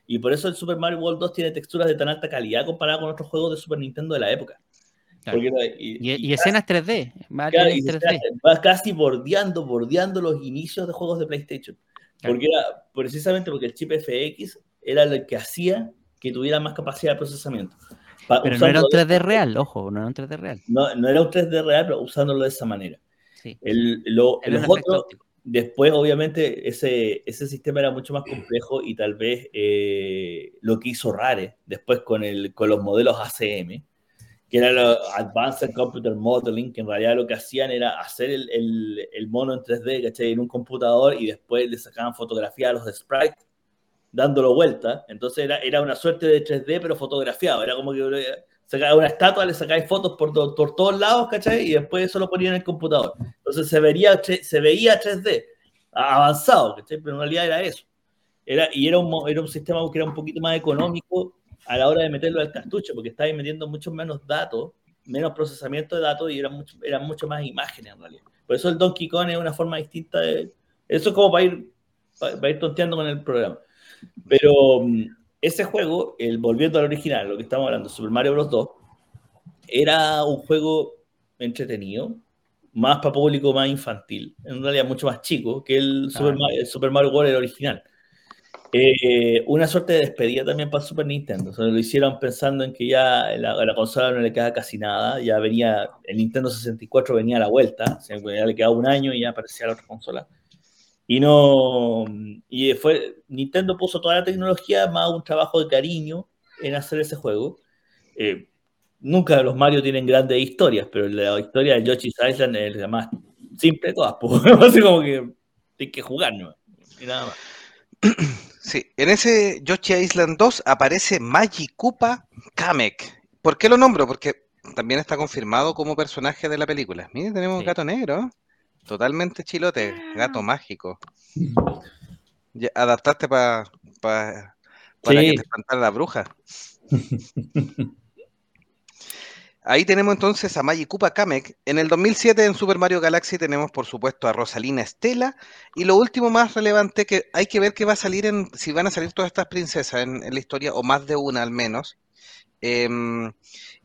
Y por eso el Super Mario World 2 tiene texturas de tan alta calidad comparado con otros juegos de Super Nintendo de la época. Claro. Porque, y, Y, y escenas 3D. Mario claro, en y 3D. va casi bordeando, bordeando los inicios de juegos de PlayStation. Claro. Porque era precisamente porque el chip FX era lo que hacía que tuviera más capacidad de procesamiento. Pa- Pero no era un usándolo de- 3D real, ojo, no era un 3D real. no, no era un 3D real, pero usándolo de esa manera. Sí. El, lo, los otros, después, obviamente, ese, ese sistema era mucho más complejo y tal vez eh, lo que hizo Rare después con, el, con los modelos ACM, que era lo Advanced Computer Modeling, que en realidad lo que hacían era hacer el, el, el mono en 3D, ¿cachai? En un computador y después le sacaban fotografía a los sprites dándolo vuelta. Entonces era, era una suerte de 3D, pero fotografiado. Era como que sacaba una estatua, le sacáis fotos por, to- por todos lados, ¿cachai? Y después eso lo ponían en el computador. Entonces se, vería, se veía 3D avanzado, ¿cachai? Pero en realidad era eso. Era, y era un, era un sistema que era un poquito más económico a la hora de meterlo al cartucho, porque estabais metiendo mucho menos datos, menos procesamiento de datos y eran mucho, eran mucho más imágenes en realidad. Por eso el Donkey Kong es una forma distinta de... Eso es como para ir, para, para ir tonteando con el programa. Pero mm, ese juego, el volviendo al original, lo que estamos hablando, Super Mario Bros. 2, era un juego entretenido, más para público más infantil, en realidad mucho más chico que el, Super. Mario, el Super Mario World el original. Eh, una suerte de despedida también para Super Nintendo. O sea, lo hicieron pensando en que ya la, la consola no le queda casi nada. Ya venía, el Nintendo 64 venía a la vuelta. O sea, ya le quedaba un año y ya aparecía la otra consola. Y no. Y fue. Nintendo puso toda la tecnología más un trabajo de cariño en hacer ese juego. Eh, nunca los Mario tienen grandes historias, pero la historia de Yoshi's Island es la más simple de todas. Pues, así como que hay que jugar, ¿no? Y nada más. Sí, en ese Yoshi Island 2 aparece Magikupa Kamek. ¿Por qué lo nombro? Porque también está confirmado como personaje de la película. Mire, tenemos un gato negro. Totalmente chilote, gato mágico. Ya, adaptaste pa- pa- para Sí. que te espantara la bruja. Ahí tenemos entonces a Magikupa Kamek. En el 2007 en Super Mario Galaxy tenemos por supuesto a Rosalina Estela. Y lo último más relevante que hay que ver que va a salir en, si van a salir todas estas princesas en, en la historia, o más de una al menos. Em,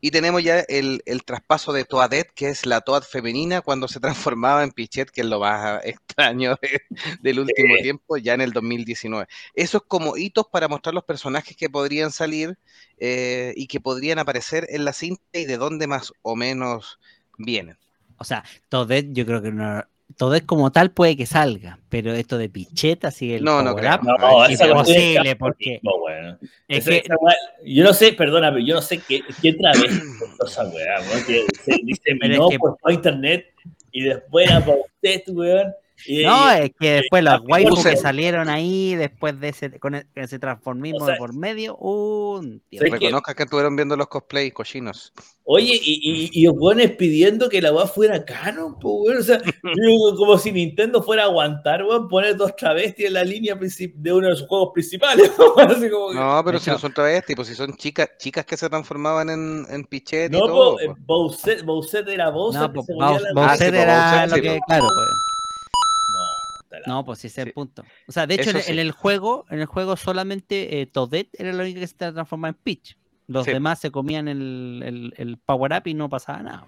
y tenemos ya el, el traspaso de Toadette, que es la Toad femenina, cuando se transformaba en Pichet, que es lo más extraño de- del último Sí. tiempo, ya en el 2019. Eso es como hitos para mostrar los personajes que podrían salir eh, y que podrían aparecer en la cinta y de dónde más o menos vienen. O sea, Toadette yo creo que no. Toadette como tal puede que salga, pero esto de Picheta sigue el No, no creo. up, No, esa cuestión es imposible, porque No, bueno. es Esa- que esa weá- yo no sé, perdona, pero yo no sé qué, qué inventó esa weá, weón, que se diseminó que- por todo internet y después para usted, weón, Y- No, es que después los waifus Puse- que salieron ahí, después de ese, con e- ese transformismo O sea, de por medio, un tío. ¿sabes qué? Reconozca que estuvieron viendo los cosplays cochinos. Oye, y, y, y los buenos pidiendo que la weá fuera canon, pues, weón. O sea, digo, como si Nintendo fuera a aguantar, weón, poner dos travestis en la línea princip- de uno de sus juegos principales. Así como que- No, pero si no son travestis, pues si son chicas, chicas que se transformaban en, en pichet y No, todo. po, eh, pues. Bowser, Bowser era Bowser. No, Bowser la- Ah, sí, era lo que, claro, pues. No, pues sí, ese es Sí. el punto. O sea, de hecho, en, sí. en el juego, en el juego solamente eh, Toadette era la única que se transformaba en Peach. Los Sí. demás se comían el, el, el power up y no pasaba nada.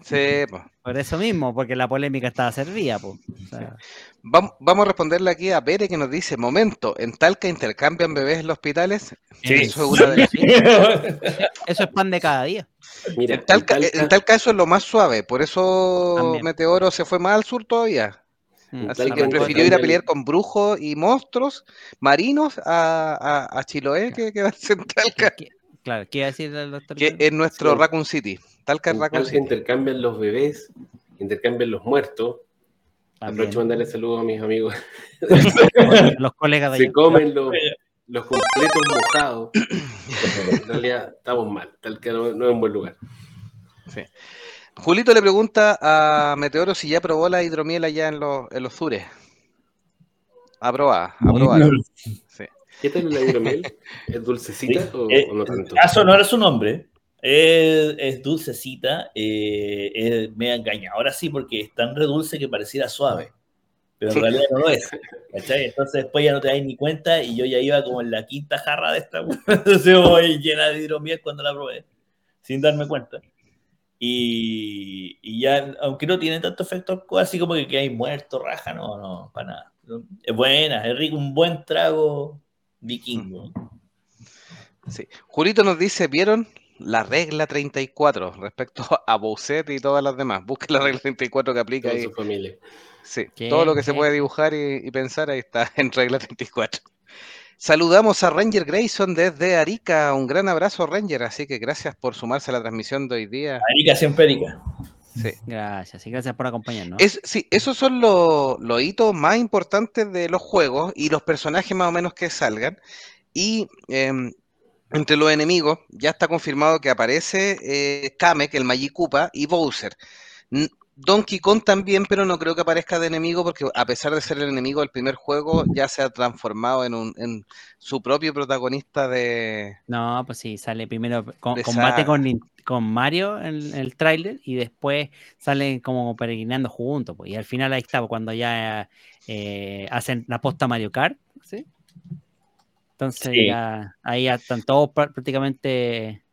Sí, pues. Por eso mismo, porque la polémica estaba servida, pues. O sea, Vam- Vamos a responderle aquí a Pere que nos dice, momento, ¿en Talca intercambian bebés en los hospitales? Sí. Eso es una de las... eso es pan de cada día. Mira, En Talca, en Talca- en Talca eso es lo más suave, por eso También. Meteoro se fue más al sur todavía. Mm, Así que prefirió ir a pelear con brujos y monstruos marinos a, a, a Chiloé que quedarse en Talca, ¿Qué- Claro, ¿qué iba a decir el doctor? que es nuestro Sí. Raccoon City. Talca es en Raccoon City. intercambian los bebés, intercambian los muertos. Aprovecho mandarle saludos a mis amigos. Los colegas de Se comen los, los completos mojados. En realidad estamos mal. Talca no, no es un buen lugar. Julito le pregunta a Meteoro si ya probó la hidromiel allá en los, en los Zures. Aprobada, aprobada. Sí. ¿Qué tal la hidromiel? ¿Es dulcecita Sí. o, Eh, o no tanto? Ah, eso no era su nombre. Es, es dulcecita, eh, es media engañadora, sí, porque es tan redulce que pareciera suave. Pero en realidad no lo es. ¿cachai? Entonces después ya no te das ni cuenta y yo ya iba como en la quinta jarra de esta. Entonces voy llena de hidromiel cuando la probé, sin darme cuenta. Y, y ya, aunque no tiene tanto efecto, así como que quedáis muerto, raja, no, no, para nada. Es buena, es rico, un buen trago vikingo. Sí. Julito nos dice, ¿vieron la regla 34 respecto a Bowser y todas las demás? Busque la regla 34 que aplica ahí. su familia. Sí, ¿Qué? todo lo que se puede dibujar y, y pensar ahí está en regla 34. Saludamos a Ranger Grayson desde Arica. Un gran abrazo, Ranger. Así que gracias por sumarse a la transmisión de hoy día. Arica siempre Arica. Sí. Gracias, y gracias por acompañarnos. Es, sí, esos son los, los hitos más importantes de los juegos y los personajes más o menos que salgan. Y em, entre los enemigos ya está confirmado que aparece eh, Kamek, el Magikupa, y Bowser. Donkey Kong también, pero no creo que aparezca de enemigo porque a pesar de ser el enemigo del primer juego, ya se ha transformado en, un, en su propio protagonista de... No, pues sí, sale primero con- combate con, Mario en, el tráiler y después salen como peregrinando juntos. Pues, y al final ahí está, pues, cuando ya eh, hacen la posta Mario Kart. ¿sí? Entonces Sí. ya ahí ya están todos prá- prácticamente...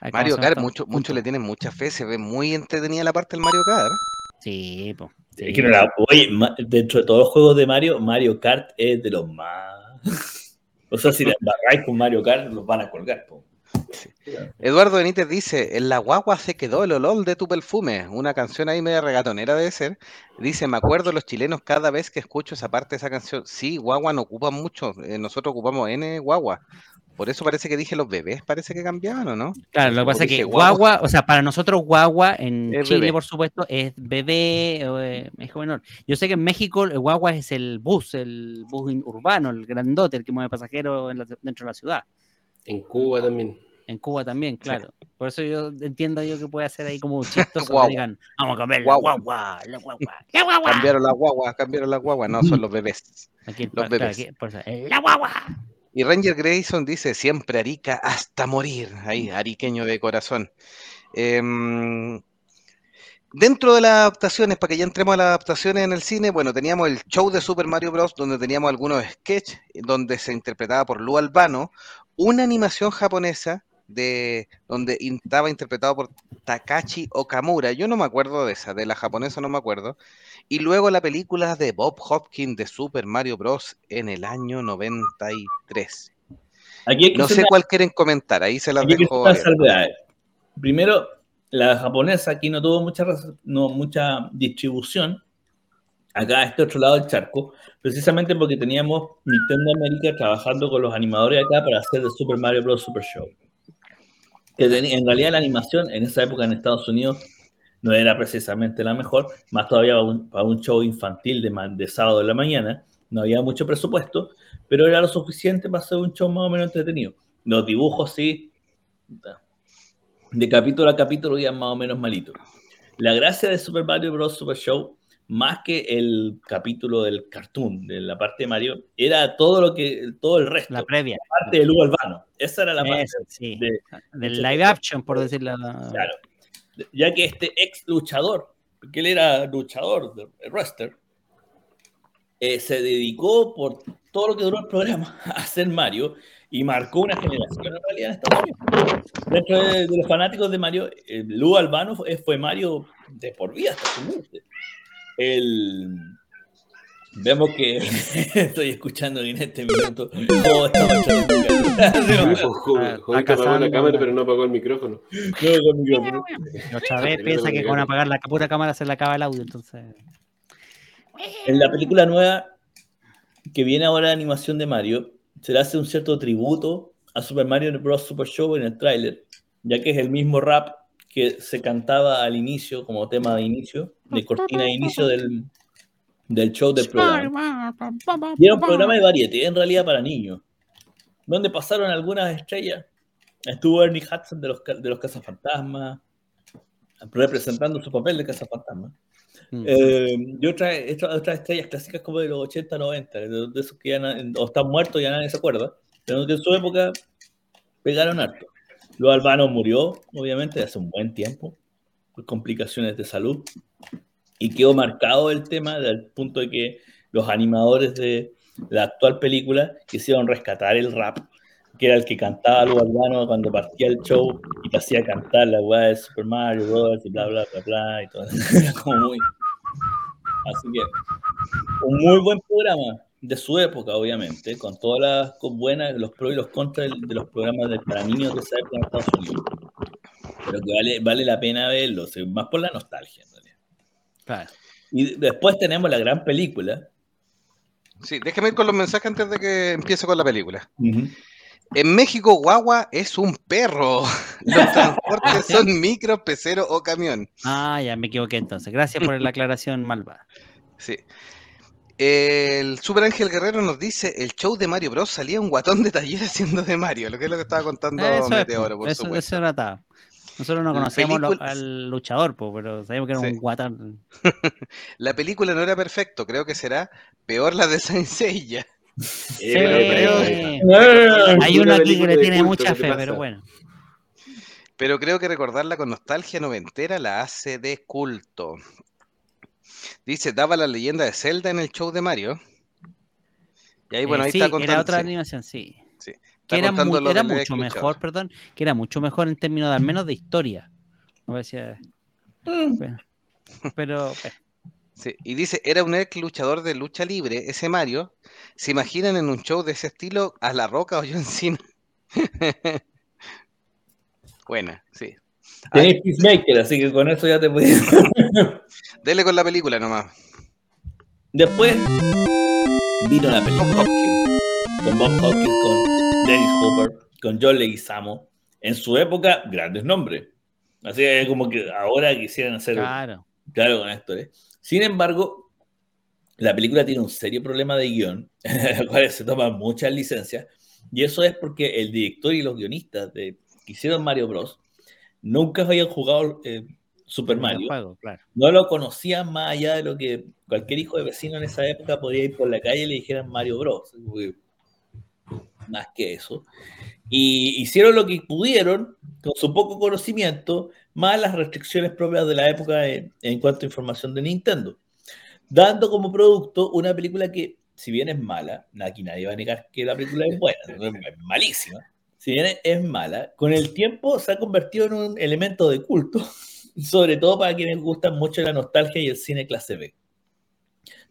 ahí Mario Kart, llama, mucho, le tienen mucha fe, se ve muy entretenida la parte del Mario Kart. Sí, pues. sí. Es que no la- oye, dentro de todos los juegos de Mario, Mario Kart es de los más. O sea, si la embarráis con Mario Kart, los van a colgar. po. Eduardo Benítez dice, en la guagua se quedó el olor de tu perfume, una canción ahí media regatonera debe ser. Dice, me acuerdo los chilenos cada vez que escucho esa parte de esa canción. Sí, guagua no ocupa mucho, eh, nosotros ocupamos N guagua. Por eso parece que dije los bebés, parece que cambiaban, ¿o no? Claro, lo que pasa es que guagua. guagua, o sea, para nosotros guagua en Es Chile, bebé. por supuesto, es bebé, eh, hijo menor. Yo sé que en México el guagua es el bus, el bus urbano, el grandote, el que mueve pasajeros en la- dentro de la ciudad. En Cuba también. En Cuba también, claro. Por eso yo entiendo yo que puede hacer ahí como chistoso Guagua. que digan, vamos a comer la Guagua. guagua, la guagua, la guagua. Cambiaron las guaguas, cambiaron las guaguas, no, son los bebés. Aquí, los claro, bebés. aquí, por eso, la guagua. Y Ranger Grayson dice, siempre Arica hasta morir. Ahí, ariqueño de corazón. Em, dentro de las adaptaciones, para que ya entremos a las adaptaciones en el cine, bueno, teníamos el show de Super Mario Bros. donde teníamos algunos sketches donde se interpretaba por Lu Albano, una animación japonesa de donde estaba interpretado por Takashi Okamura. Yo no me acuerdo de esa, de la japonesa no me acuerdo. Y luego la película de Bob Hopkins de Super Mario Bros. en el año 93. Aquí No sé cuál quieren comentar, ahí se las aquí dejo. Primero, la japonesa aquí no tuvo mucha, no, mucha distribución. Acá, a este otro lado del charco, precisamente porque teníamos Nintendo América trabajando con los animadores acá para hacer el Super Mario Bros. Super Show. Que en realidad la animación en esa época en Estados Unidos no era precisamente la mejor, más todavía un, para un show infantil de, de sábado en la mañana, no había mucho presupuesto, pero era lo suficiente para hacer un show más o menos entretenido. Los dibujos sí, de capítulo a capítulo iban más o menos malitos. La gracia de Super Mario Bros. Super Show, más que el capítulo del cartoon, de la parte de Mario, era todo lo que, todo el resto, La la previa. parte de Lugo Albano. Esa era la parte Eso, sí. de, Del live action, por decirlo. Claro. Ya que este ex luchador, porque él era luchador, de wrestler, eh, se dedicó por todo lo que duró el programa a hacer Mario y marcó una generación en realidad en Estados Unidos. Dentro de, de los fanáticos de Mario, eh, Lu Albano fue, fue Mario de por vida hasta su muerte. El... Vemos que estoy escuchando en este minuto. Oh, está Jovito apagó la cámara, pero no apagó el micrófono. No, con micrófono. Y otra vez piensa que con apagar la pura cámara se le acaba el audio, entonces. En la película nueva que viene ahora de animación de Mario, se le hace un cierto tributo a Super Mario Bros. Super Show en el tráiler, ya que es el mismo rap que se cantaba al inicio, como tema de inicio, de cortina de inicio del, del show del programa. Y era un programa de variety, en realidad para niños, donde pasaron algunas estrellas. Estuvo Ernie Hudson de los, de los Cazafantasmas, representando su papel de Cazafantasmas. Mm. Eh, y otras otra, otras estrellas clásicas como de los 80, 90, de, esos que ya o están muertos y ya nadie se acuerda, pero que en su época pegaron harto. Luego Albano murió, obviamente, hace un buen tiempo, por complicaciones de salud, y quedó marcado el tema del punto de que los animadores de la actual película quisieron rescatar el rap, que era el que cantaba Lugo Albano cuando partía el show y te hacía cantar la weá de Super Mario Bros. y bla, bla, bla, bla, y todo. Era como muy... Así que, un muy buen programa de su época, obviamente, con todas las buenas, los pros y los contras de los programas de, para niños de esa época en Estados Unidos. Pero que vale, vale la pena verlo, o sea, más por la nostalgia. Claro. Y después tenemos la gran película. Sí, déjeme ir con los mensajes antes de que empiece con la película. En México, guagua es un perro. Los transportes son micro, pecero o camión. Ah, ya me equivoqué entonces. Gracias por la aclaración, Malva. Sí. El Super Ángel Guerrero nos dice, el show de Mario Bros. salía un guatón de taller haciendo de Mario, lo que es lo que estaba contando Eso, es, Meteoro, po, por eso, supuesto. eso. Nosotros no La conocíamos lo- al luchador, po, pero sabíamos que era Sí. un guatán. La película no era perfecto, creo que será peor la de Saint Seiya. Sí, creo- hay Una uno aquí que le tiene culto, mucha ¿qué te fe, pero bueno. Pero creo que recordarla con nostalgia noventera la hace de culto. Dice, daba la leyenda de Zelda en el show de Mario. Y ahí, bueno, Eh, ahí sí, está contando. era otra sí, animación, sí. Que era, mu- mucho mejor, perdón, que era mucho mejor en términos de al menos de historia. Parecía- Bueno, pero Sí, Y dice, era un ex luchador de lucha libre, ese Mario. ¿Se imaginan en un show de ese estilo a La Roca o John Cena? Buena, sí. Tenéis Peacemaker, así que con eso ya te puedes. Dele con la película nomás. Después vino la película Hopkins. con Bob Hopkins, con Dennis Hopper, con John Leguizamo. En su época, grandes nombres. Así que como que ahora quisieran hacer claro. claro con esto. ¿eh? Sin embargo, la película tiene un serio problema de guion, en el cual se toman muchas licencias. Y eso es porque el director y los guionistas de, que hicieron Mario Bros. Nunca habían jugado eh, Super Mario. juego, claro. no lo conocían más allá de lo que cualquier hijo de vecino en esa época podía ir por la calle y le dijeran Mario Bros. Más que eso. Y hicieron lo que pudieron con su poco conocimiento, más las restricciones propias de la época en, en cuanto a información de Nintendo. Dando como producto una película que, si bien es mala, aquí nadie va a negar que la película es buena, es malísima. Si bien es mala, con el tiempo se ha convertido en un elemento de culto sobre todo para quienes gustan mucho la nostalgia y el cine clase B,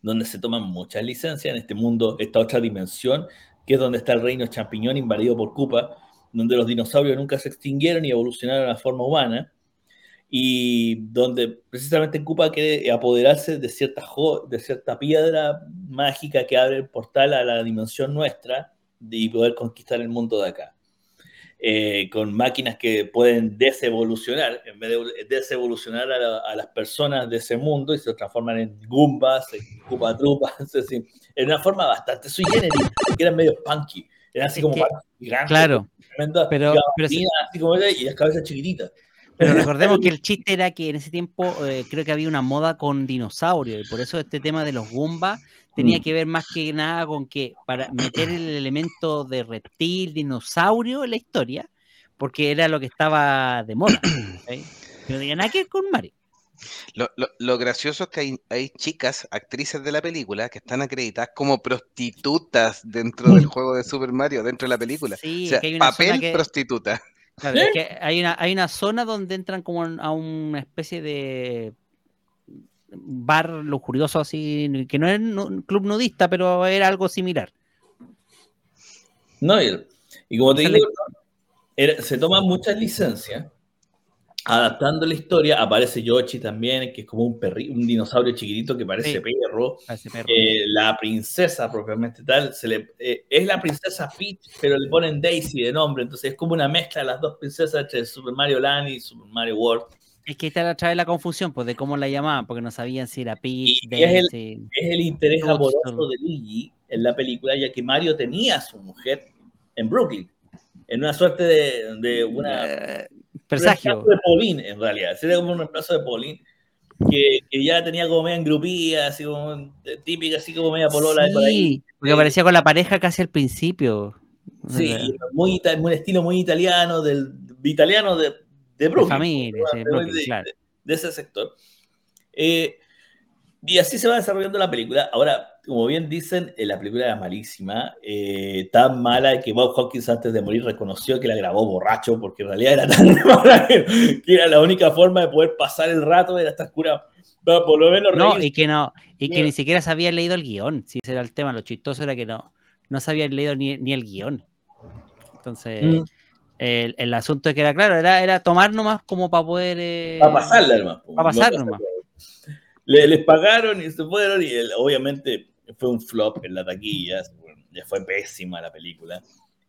donde se toman muchas licencias en este mundo, esta otra dimensión, que es donde está el reino champiñón invadido por Koopa, donde los dinosaurios nunca se extinguieron y evolucionaron a forma humana, y donde precisamente Koopa quiere apoderarse de cierta, de cierta piedra mágica que abre el portal a la dimensión nuestra y poder conquistar el mundo de acá. Eh, con máquinas que pueden desevolucionar, en vez de desevolucionar a, la- a las personas de ese mundo y se transforman en Goombas, en Cupa-Trupas, en una forma bastante sui generis, que eran medio punky, eran así Es como que- gigantes, Claro, tremendas pero- pero gabardines, así como y las cabezas chiquititas. pero recordemos que el chiste era que en ese tiempo eh, creo que había una moda con dinosaurios y por eso este tema de los Goombas tenía Mm. que ver más que nada con que para meter el elemento de reptil, dinosaurio en la historia, porque era lo que estaba de moda. no tenía nada que ver con Mario. Lo, lo- lo gracioso es que hay, hay chicas, actrices de la película, que están acreditadas como prostitutas dentro del juego de Super Mario, dentro de la película. Sí, o sea, que hay una zona papel que- prostituta. Claro, es que hay una, hay una zona donde entran como a una especie de bar lujurioso así, que no es nu- un club nudista, pero era algo similar. No, y, y como te digo, era- se toman muchas licencias adaptando la historia. Aparece Yoshi también, que es como un, perri, un dinosaurio chiquitito que parece Sí. perro. a ese perro. Eh, la princesa propiamente tal, se le, eh, es la princesa Peach, pero le ponen Daisy de nombre, entonces es como una mezcla de las dos princesas entre Super Mario Land y Super Mario World. Es que esta otra vez la confusión, pues, de cómo la llamaban, porque no sabían si era Peach, Y- y es el-. Es el interés Toadstool. amoroso de Luigi en la película, ya que Mario tenía a su mujer en Brooklyn, en una suerte de, de una Eh, Un presagio. de Pauline, en realidad. Sería como un reemplazo de Pauline, que, que ya tenía como media engrupida, así como eh, típica, así como media polola de por ahí. Sí, porque aparecía con la pareja casi al principio. Sí, De- muy, muy estilo muy italiano, del italiano de, de de Brooklyn. familia, sí, de, Brooklyn, de- claro. de ese sector. Eh, y así se va desarrollando la película. Ahora, como bien dicen, eh, la película era malísima, eh, tan mala que Bob Hawkins antes de morir reconoció que la grabó borracho, porque en realidad era tan mala que, que era la única forma de poder pasar el rato, era estar curado. Pero por lo menos No, y que no, y que Bien. ni siquiera se había leído el guion. Si ese era el tema, lo chistoso era que no, no se habían leído ni, ni el guion. Entonces, Mm. El, el asunto es que era claro, era, era tomar nomás como para poder. eh, Para pasarla, hermano. pa' pasar nomás. Le, les pagaron y se fueron y el- obviamente fue un flop en la taquilla, ya fue pésima la película.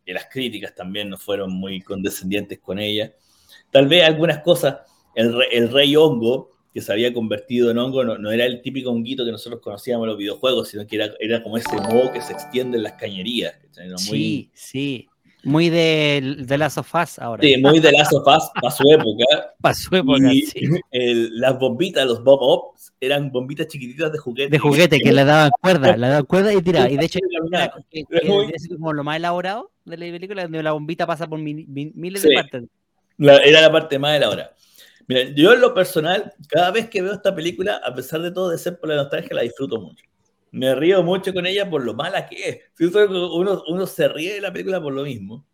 Y las críticas también no fueron muy condescendientes con ella. Tal vez algunas cosas, el, re- el rey hongo, que se había convertido en hongo, no, no era el típico honguito que nosotros conocíamos en los videojuegos, sino que era, era como ese moho que se extiende en las cañerías. Era muy, Sí, sí. Muy de, de Last of Us ahora. sí, muy de Last of Us para su época. Para su época, Y sí. el- las bombitas, los Bob Ops, eran bombitas chiquititas de juguete. De juguete que le daban cuerda, le daban cuerda y tiraba. Y de hecho, Es muy- como lo más elaborado de la película, donde la bombita pasa por mil- mil- miles Sí. de partes. La- era la parte más elaborada. Mira, yo en lo personal, cada vez que veo esta película, a pesar de todo de ser por la nostalgia, la disfruto mucho. Me río mucho con ella por lo mala que es. Uno, uno se ríe de la película por lo mismo.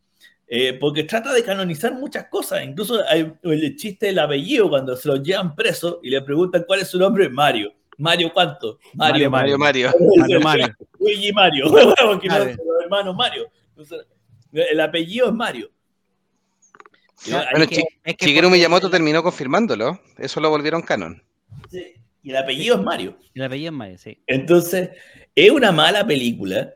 Eh, porque trata de canonizar muchas cosas. Incluso hay el chiste del apellido cuando se lo llevan preso y le preguntan cuál es su nombre. Mario. ¿Mario cuánto? Mario, Mario, Mario. Mario, Mario. Luigi Mario. Porque no, Claro. los hermanos Mario. Entonces, el apellido es Mario. Hay Bueno, es que- es que Shigeru Miyamoto terminó confirmándolo. Eso lo volvieron canon. Sí, Y el apellido es Mario. El apellido es Mario, sí. Entonces, es una mala película,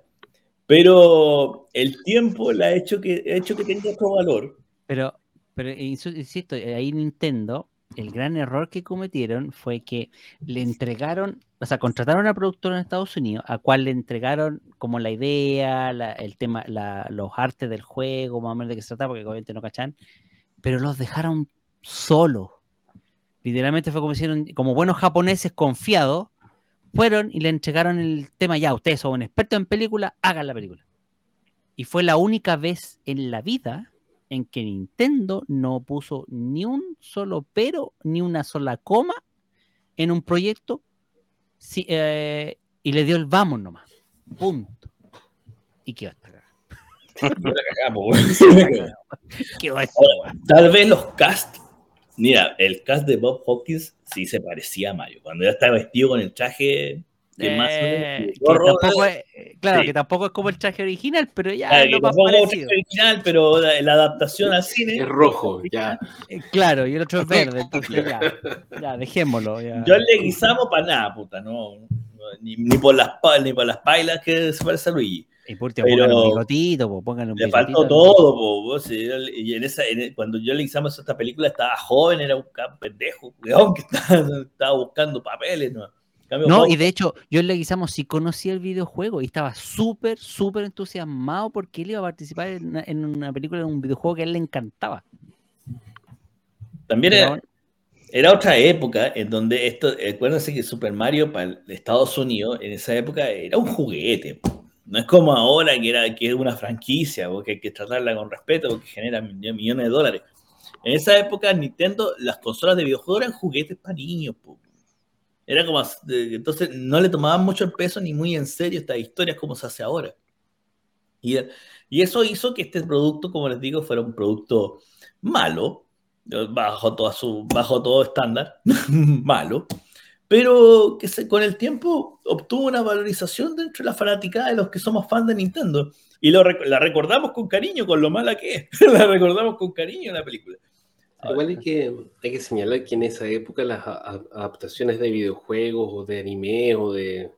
pero el tiempo la ha hecho que, ha hecho que tenga otro valor. Pero, pero insisto, ahí Nintendo, el gran error que cometieron fue que le entregaron, o sea, contrataron a una productora en Estados Unidos, a cual le entregaron como la idea, la- el tema, la- los artes del juego, más o menos de qué se trataba, porque obviamente no cachan, pero los dejaron solos. Literalmente fue como hicieron, como buenos japoneses confiados, fueron y le entregaron el tema, ya, ustedes son expertos en película, hagan la película. Y fue la única vez en la vida en que Nintendo no puso ni un solo pero, ni una sola coma en un proyecto sí, eh, y le dio el vamos nomás. Punto. Y quedó esta Ahora, Tal vez los cast. Mira, el cast de Bob Hawkins sí se parecía a Mario. Cuando ya estaba vestido con el traje que más Eh, que gorro, tampoco es, eh, claro, Sí. que tampoco es como el traje original, pero ya ah, es lo más el parecido. traje original, pero la, la adaptación al cine. Es rojo, ya. Eh, Claro, y el otro es verde, entonces ya, ya, dejémoslo. Ya. Yo le guisamos para nada, puta, no. no, Ni, ni por las ni por las pailas que se parece a Luigi. Y por último, pónganle un bigotito, po, pónganle un Le bigotito. faltó todo, po, vos, y en esa, en- cuando yo le hicimos esta película estaba joven, era un pendejo, weón, que estaba, estaba buscando papeles, ¿no? Cambio, y de hecho, yo en Leguizamo sí conocía el videojuego y estaba súper, súper entusiasmado porque él iba a participar en una, en una película, en un videojuego que a él le encantaba. también era, era otra época en donde esto, acuérdense que Super Mario para Estados Unidos en esa época era un juguete. po. No es como ahora que era que es una franquicia, porque hay que tratarla con respeto porque genera mi- millones de dólares. En esa época Nintendo, las consolas de videojuegos eran juguetes para niños. Era como, entonces no le tomaban mucho el peso ni muy en serio estas historias como se hace ahora. Y, y eso hizo que este producto, como les digo, fuera un producto malo, bajo, toda su, bajo todo estándar, malo, pero que se- con el tiempo obtuvo una valorización dentro de la fanaticada de los que somos fans de Nintendo. Y lo, la recordamos con cariño, con lo mala que es. la recordamos con cariño la película. Igual hay que, hay que señalar que en esa época las a- adaptaciones de videojuegos o de anime o de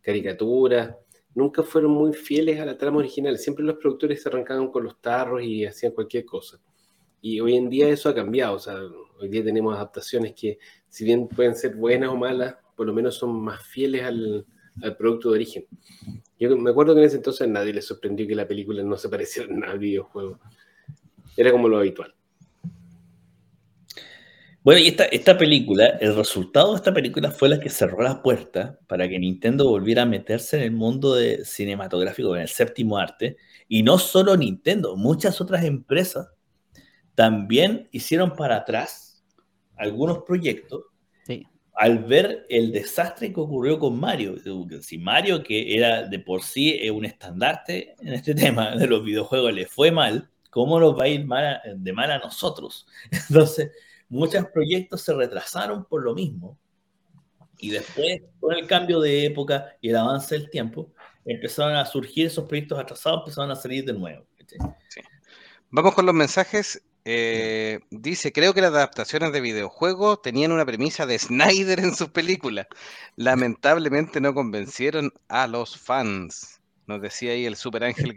caricaturas nunca fueron muy fieles a la trama original. Siempre los productores se arrancaban con los tarros y hacían cualquier cosa. Y hoy en día eso ha cambiado. O sea, hoy día tenemos adaptaciones que, si bien pueden ser buenas o malas, por lo menos son más fieles al, producto de origen. Yo me acuerdo que en ese entonces nadie le sorprendió que la película no se pareciera nada al videojuego. Era como lo habitual. Bueno, y esta, esta película, el resultado de esta película fue la que cerró la puerta para que Nintendo volviera a meterse en el mundo de cinematográfico, en el séptimo arte. Y no solo Nintendo, muchas otras empresas también hicieron para atrás algunos proyectos Sí. al ver el desastre que ocurrió con Mario. Si Mario, que era de por sí eh, un estandarte en este tema de los videojuegos, le fue mal, ¿cómo nos va a ir mal a- de mal a nosotros? Entonces, muchos proyectos se retrasaron por lo mismo. Y después, con el cambio de época y el avance del tiempo, empezaron a surgir esos proyectos atrasados, empezaron a salir de nuevo. Vamos con los mensajes. Eh, dice, creo que las adaptaciones de videojuegos tenían una premisa de Snyder en sus películas. Lamentablemente no convencieron a los fans. Nos decía ahí el super ángel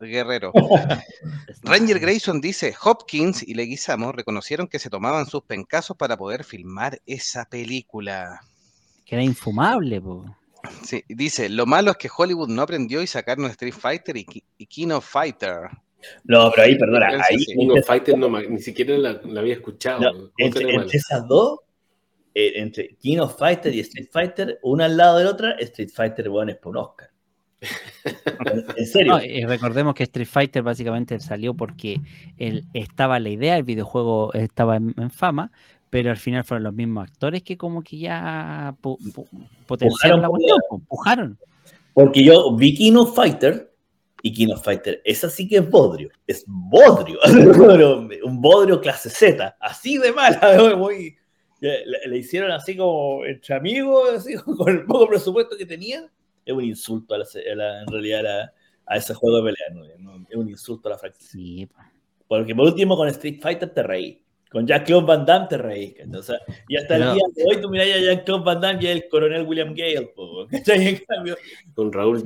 guerrero. Ranger Grayson dice, Hopkins y Leguizamo reconocieron que se tomaban sus pencasos para poder filmar esa película. Que era infumable, po. Sí, dice, lo malo es que Hollywood no aprendió y sacaron Street Fighter y, Ki- y King of Fighter. No, pero ahí, perdona, ahí. King of Fighter no, ni siquiera la, la había escuchado. No, ¿Cómo entre, esas dos, eh, entre King of Fighter y Street Fighter, una al lado de la otra, Street Fighter, bueno, es por un Oscar. En- serio. No, y recordemos que Street Fighter básicamente salió porque él, estaba la idea, el videojuego estaba en, en fama, pero al final fueron los mismos actores que como que ya pu- pu- potenciaron la cuestión, empujaron. Porque yo vi King of Fighter y King of Fighter, esa sí que es bodrio, es bodrio, un bodrio clase Z, así de mala, muy- le, le hicieron así como entre amigos, así, con el poco presupuesto que tenían, es un insulto a la, a la- en realidad a, la- a ese juego de pelea, ¿no? Es un insulto a la franquicia. Sí, po. Porque por último con Street Fighter te reí. Con Jack-Claude Van Damme te reí. sea, y hasta el día de hoy tú mirás a Jack-Claude Van Damme y el coronel William Gale. po, ¿cachai? En cambio, Con Raúl Sí.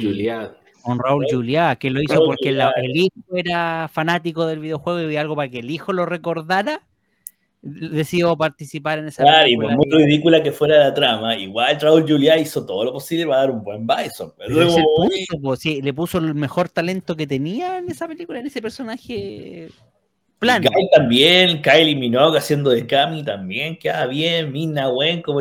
Con Raúl Juliá, que lo hizo Raúl porque la- el hijo era fanático del videojuego y algo para que el hijo lo recordara, decidió participar en esa claro, y por muy ridícula que fuera la trama, igual Raúl Juliá hizo todo lo posible para dar un buen Bison. Pero punto, sí, le puso el mejor talento que tenía en esa película, en ese personaje plano. Guy también, Kylie Minogue haciendo de Cami también, queda bien, Mina Wen como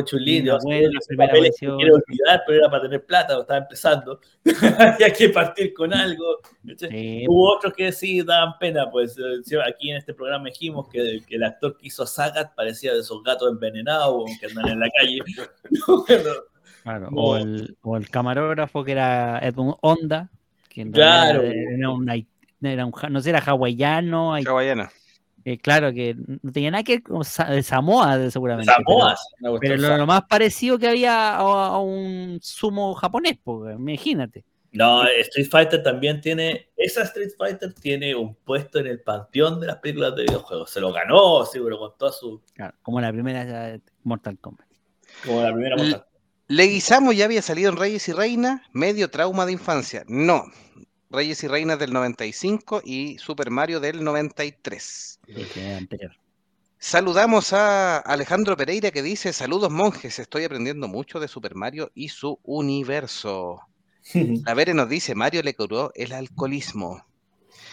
Wen, la primera quiero olvidar, pero era para tener plata, estaba empezando, y hay que partir con algo. Sí, Hubo otros que sí daban pena, pues eh, aquí en este programa dijimos que, que el actor que hizo a Sagat parecía de esos gatos envenenados que andan en la calle. Bueno, claro, no. o, el, o el camarógrafo que era Edmund Honda, que en Claro. realidad era un, era un no sé, era hawaiano, Hawaiana. eh, claro que no tenía nada que ver con Sa- de Samoa seguramente. pero- una Pero, cuestión lo, lo más parecido que había a, a un sumo japonés, pues, imagínate. No, Street Fighter también tiene, esa Street Fighter tiene un puesto en el panteón de las películas de videojuegos. Se lo ganó, seguro, con toda su, Claro, como la primera Mortal Kombat. como la primera Mortal Leguizamo ya había salido en Reyes y Reinas, medio trauma de infancia. No, Reyes y Reinas del 95 y Super Mario del 93. El que era anterior. Saludamos a Alejandro Pereira que dice, saludos monjes, estoy aprendiendo mucho de Super Mario y su universo. La Vere nos dice, Mario le curó el alcoholismo.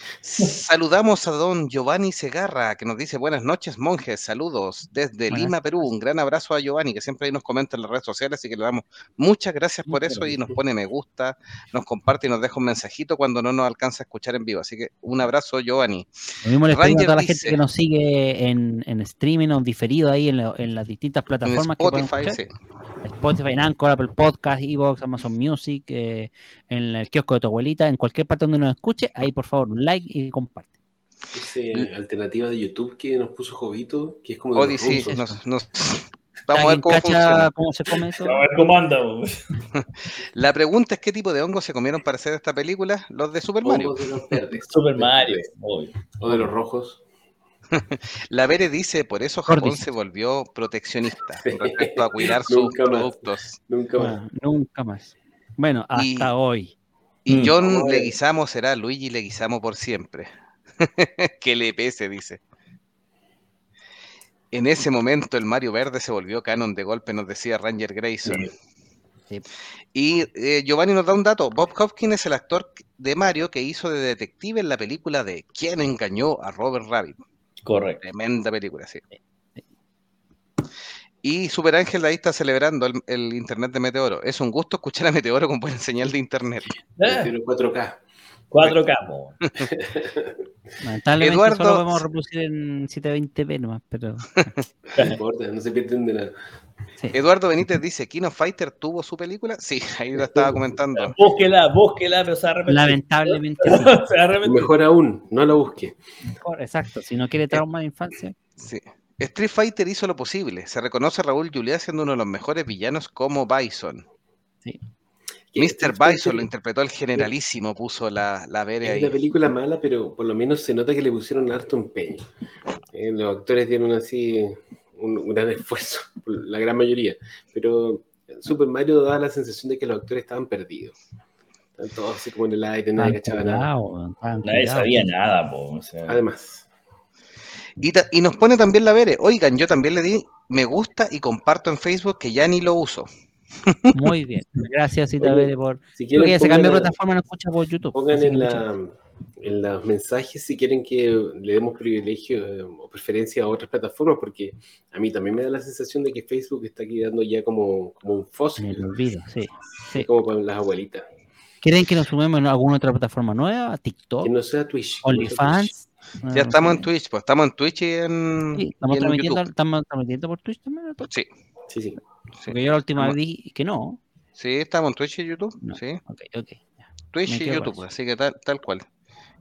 Saludamos a don Giovanni Segarra, que nos dice buenas noches, monjes, saludos desde Buenas Lima, Perú. Un gran abrazo a Giovanni, que siempre ahí nos comenta en las redes sociales, así que le damos muchas gracias por eso y nos pone me gusta, nos comparte y nos deja un mensajito cuando no nos alcanza a escuchar en vivo. Así que un abrazo, Giovanni. Lo mismo le pedimos a toda la dice- gente que nos sigue en, en streaming o diferido ahí en, la- en las distintas En plataformas que pueden Spotify, escuchar. Sí. Spotify, en Anchor, Apple Podcast, Evox, Amazon Music, eh, en el kiosco de tu abuelita, en cualquier parte donde nos escuche, ahí por favor un like y comparte. Esa alternativa de YouTube que nos puso Jovito, que es como de los Odyssey, rusos. nos- nos- vamos a ver ¿Alguien cómo cacha funciona. cómo se come eso? A ver cómo anda. La pregunta es qué tipo de hongos se comieron para hacer esta película, los de Super Mario. Hongos de los verdes. Super Mario, obvio. O de los rojos. La Vere dice, por eso Japón se volvió proteccionista Sí. respecto a cuidar sus Nunca más. productos. Nunca más. Bueno, nunca más. Bueno, hasta Y- hoy. Y Mm. John. Leguizamo será Luigi Leguizamo por siempre. que le pese, dice. En ese momento el Mario Verde se volvió canon de golpe, nos decía Ranger Grayson. Sí. Y eh, Giovanni nos da un dato. Bob Hopkins es el actor de Mario que hizo de detective en la película de ¿Quién engañó a Robert Rabbit? Correcto. Tremenda película, sí. Y Super Ángel ahí está celebrando el, el internet de Meteoro. Es un gusto escuchar a Meteoro con buena señal de internet. Pero 4K. 4K, po. Lamentablemente Eduardo- solo podemos reproducir en 720p nomás, pero No importa, no se pierden de nada. sí. Eduardo Benítez dice, ¿Kino Fighter tuvo su película? Sí, ahí lo estaba comentando. Búsquela, búsquela, pero se va a arrepentir. Lamentablemente sí. se. Mejor aún, no la busque. Mejor, Exacto, si no quiere trauma de infancia. Sí. Street Fighter hizo lo posible. Se reconoce a Raúl Juliá siendo uno de los mejores villanos como Bison. Sí. Mr. Bison lo interpretó el generalísimo, puso la, la Bere Es una ahí. película mala, pero por lo menos se nota que le pusieron harto empeño. Eh, los actores dieron así un, un gran esfuerzo, la gran mayoría. Pero Super Mario daba la sensación de que los actores estaban perdidos. Estaban todos así como en el aire, nadie cachaba nada. Nadie sabía nada, po. o sea. Además, Y, y nos pone también la Bere. Oigan, yo también le di me gusta y comparto en Facebook que ya ni lo uso. Muy bien. Gracias, Cita Oye, Bere, por. si Creo quieren, que se pongan, cambió de la- plataforma, no escucha por YouTube. pongan en, la, en los mensajes si quieren que le demos privilegio eh, o preferencia a otras plataformas, porque a mí también me da la sensación de que Facebook está quedando ya como, como un En fósil, el olvido, sí. sí. como para las abuelitas. ¿Quieren que nos sumemos en alguna otra plataforma nueva? ¿TikTok? Que no sea Twitch. no. ¿OnlyFans? Ya estamos en Twitch, pues estamos en Twitch y en, Sí, y estamos en transmitiendo, YouTube. estamos transmitiendo por Twitch también. Sí, Sí, sí. Sí. Porque yo la última Estamos- vez vi que no. Sí, estamos en Twitch y YouTube. No. Sí, Ok, ok. ya. Twitch y YouTube, así que tal, tal cual.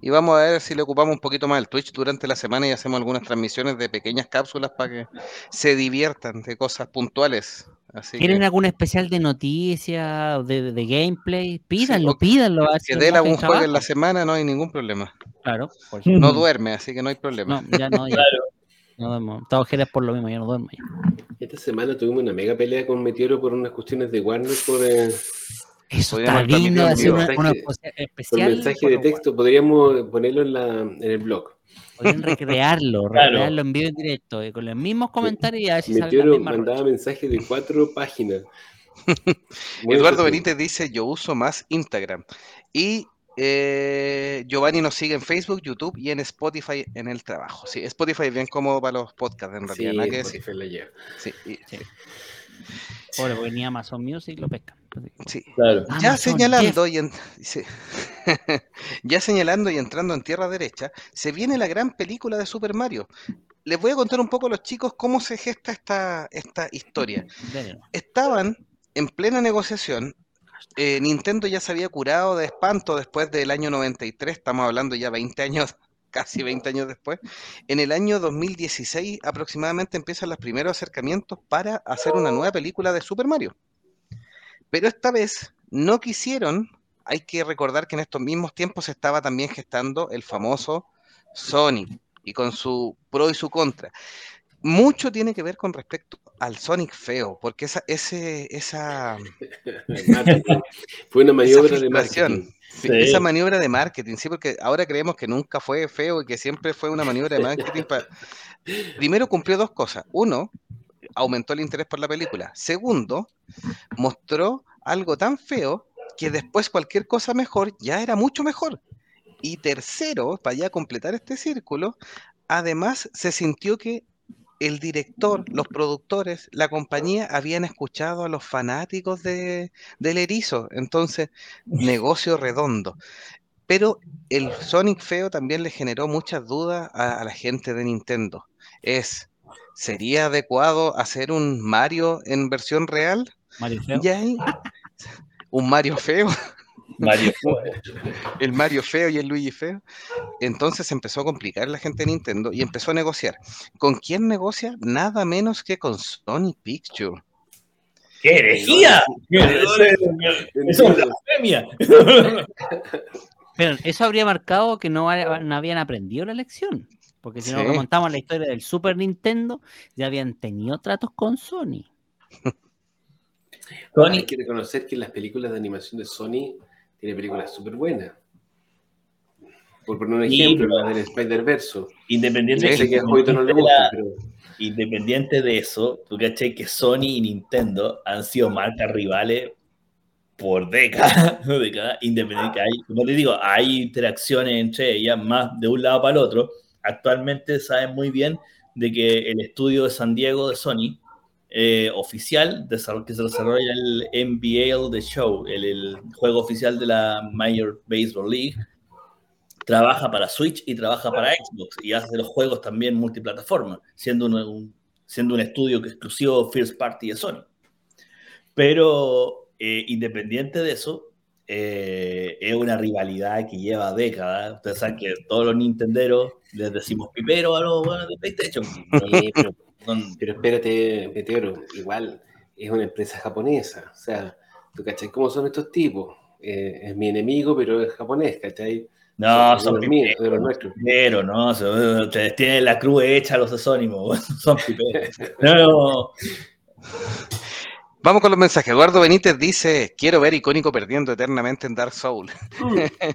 Y vamos a ver si le ocupamos un poquito más el Twitch durante la semana y hacemos algunas transmisiones de pequeñas cápsulas para que se diviertan de cosas puntuales. Así ¿Quieren que, algún especial de noticias o de, de- gameplay? Pídanlo, pídanlo. que monje algún juego en la semana no hay ningún problema. Claro, por. No duerme, así que no hay problema. No, ya no, ya. Claro. No duermo. Estaba ojeras por lo mismo, ya no duermo. ya. Esta semana tuvimos una mega pelea con Meteoro por unas cuestiones de Warner por, eh, Eso está de hacer una, un una mensaje- especial- por mensaje de texto. Podríamos ponerlo en, la, en el blog. Podrían recrearlo, Claro. recrearlo en vivo en directo, eh, con los mismos comentarios y a ver si sale la Meteoro mandaba rocha. mensajes de cuatro páginas. Eduardo. Benítez dice, yo uso más Instagram. Y eh, Giovanni nos sigue en Facebook, YouTube y en Spotify en el trabajo. Sí, Spotify es bien cómodo para los podcasts, en realidad, Sí, nada que decir. Spotify la lleva. Sí, y- Sí. Pobre, porque ni Amazon Music lo pesca. sí. Claro. Ya Amazon, señalando y en- sí. ya señalando y entrando en tierra derecha, se viene la gran película de Super Mario. Les voy a contar un poco a los chicos cómo se gesta esta, esta historia. Estaban en plena negociación. Eh, Nintendo ya se había curado de espanto después del año 93, estamos hablando ya 20 años, casi 20 años después. En el año 2016 aproximadamente empiezan los primeros acercamientos para hacer una nueva película de Super Mario. Pero esta vez no quisieron, hay que recordar que en estos mismos tiempos estaba también gestando el famoso Sonic y con su pro y su contra. Mucho tiene que ver con respecto al Sonic feo, porque esa, ese, esa, Marketing. Fue una maniobra de marketing. sí, Sí. esa maniobra de marketing, sí, porque ahora creemos que nunca fue feo y que siempre fue una maniobra de marketing para... Primero cumplió dos cosas. Uno, aumentó el interés por la película. Segundo, mostró algo tan feo que después cualquier cosa mejor ya era mucho mejor. Y tercero, para ya completar este círculo, además se sintió que el director, los productores, la compañía habían escuchado a los fanáticos de, del erizo. Entonces, negocio redondo. Pero el Sonic feo también le generó muchas dudas a, a la gente de Nintendo. Es, ¿sería adecuado hacer un Mario en versión real? Mario Feo. Y ahí, un Mario feo, Mario. el Mario feo y el Luigi feo. Entonces empezó a complicar la gente de Nintendo y empezó a negociar. ¿Con quién negocia? Nada menos que con Sony Pictures. ¡Qué herejía! Eso es- eso es blasfemia. Pero eso habría marcado que no, ha- no habían aprendido la lección. Porque si nos remontamos a la historia del Super Nintendo, ya habían tenido tratos con Sony. Hay Sony, que reconocer que las películas de animación de Sony tiene películas súper buenas. Por poner un ejemplo, la del Spider-Verse. independiente, sé que no le independiente de gusta, la- pero independiente de eso, tú caché que Sony y Nintendo han sido marcas rivales por décadas, décadas independiente. Hay, como te digo, hay interacciones entre ellas, más de un lado para el otro. Actualmente saben muy bien de que el estudio de San Diego de Sony, eh, oficial, que se desarrolla el NBL The Show, el, el juego oficial de la Major Baseball League, trabaja para Switch y trabaja para Xbox y hace los juegos también multiplataforma, siendo un, un- siendo un estudio que exclusivo First Party de Sony. Pero eh, independiente de eso, eh, es una rivalidad que lleva décadas. Ustedes saben que todos los nintenderos les decimos pipero a los buenos de PlayStation. Sí, pero, Son- pero espérate, Meteoro, igual es una empresa japonesa. O sea, ¿tú cachai cómo son estos tipos? Eh, es mi enemigo, pero es japonés, ¿cachai? no, son míos, de piperos. los nuestros. Pero, no, se- ustedes tienen la cruz hecha los asónimos, son piperos. No, Vamos con los mensajes. Eduardo Benítez dice, quiero ver icónico perdiendo eternamente en Dark Souls.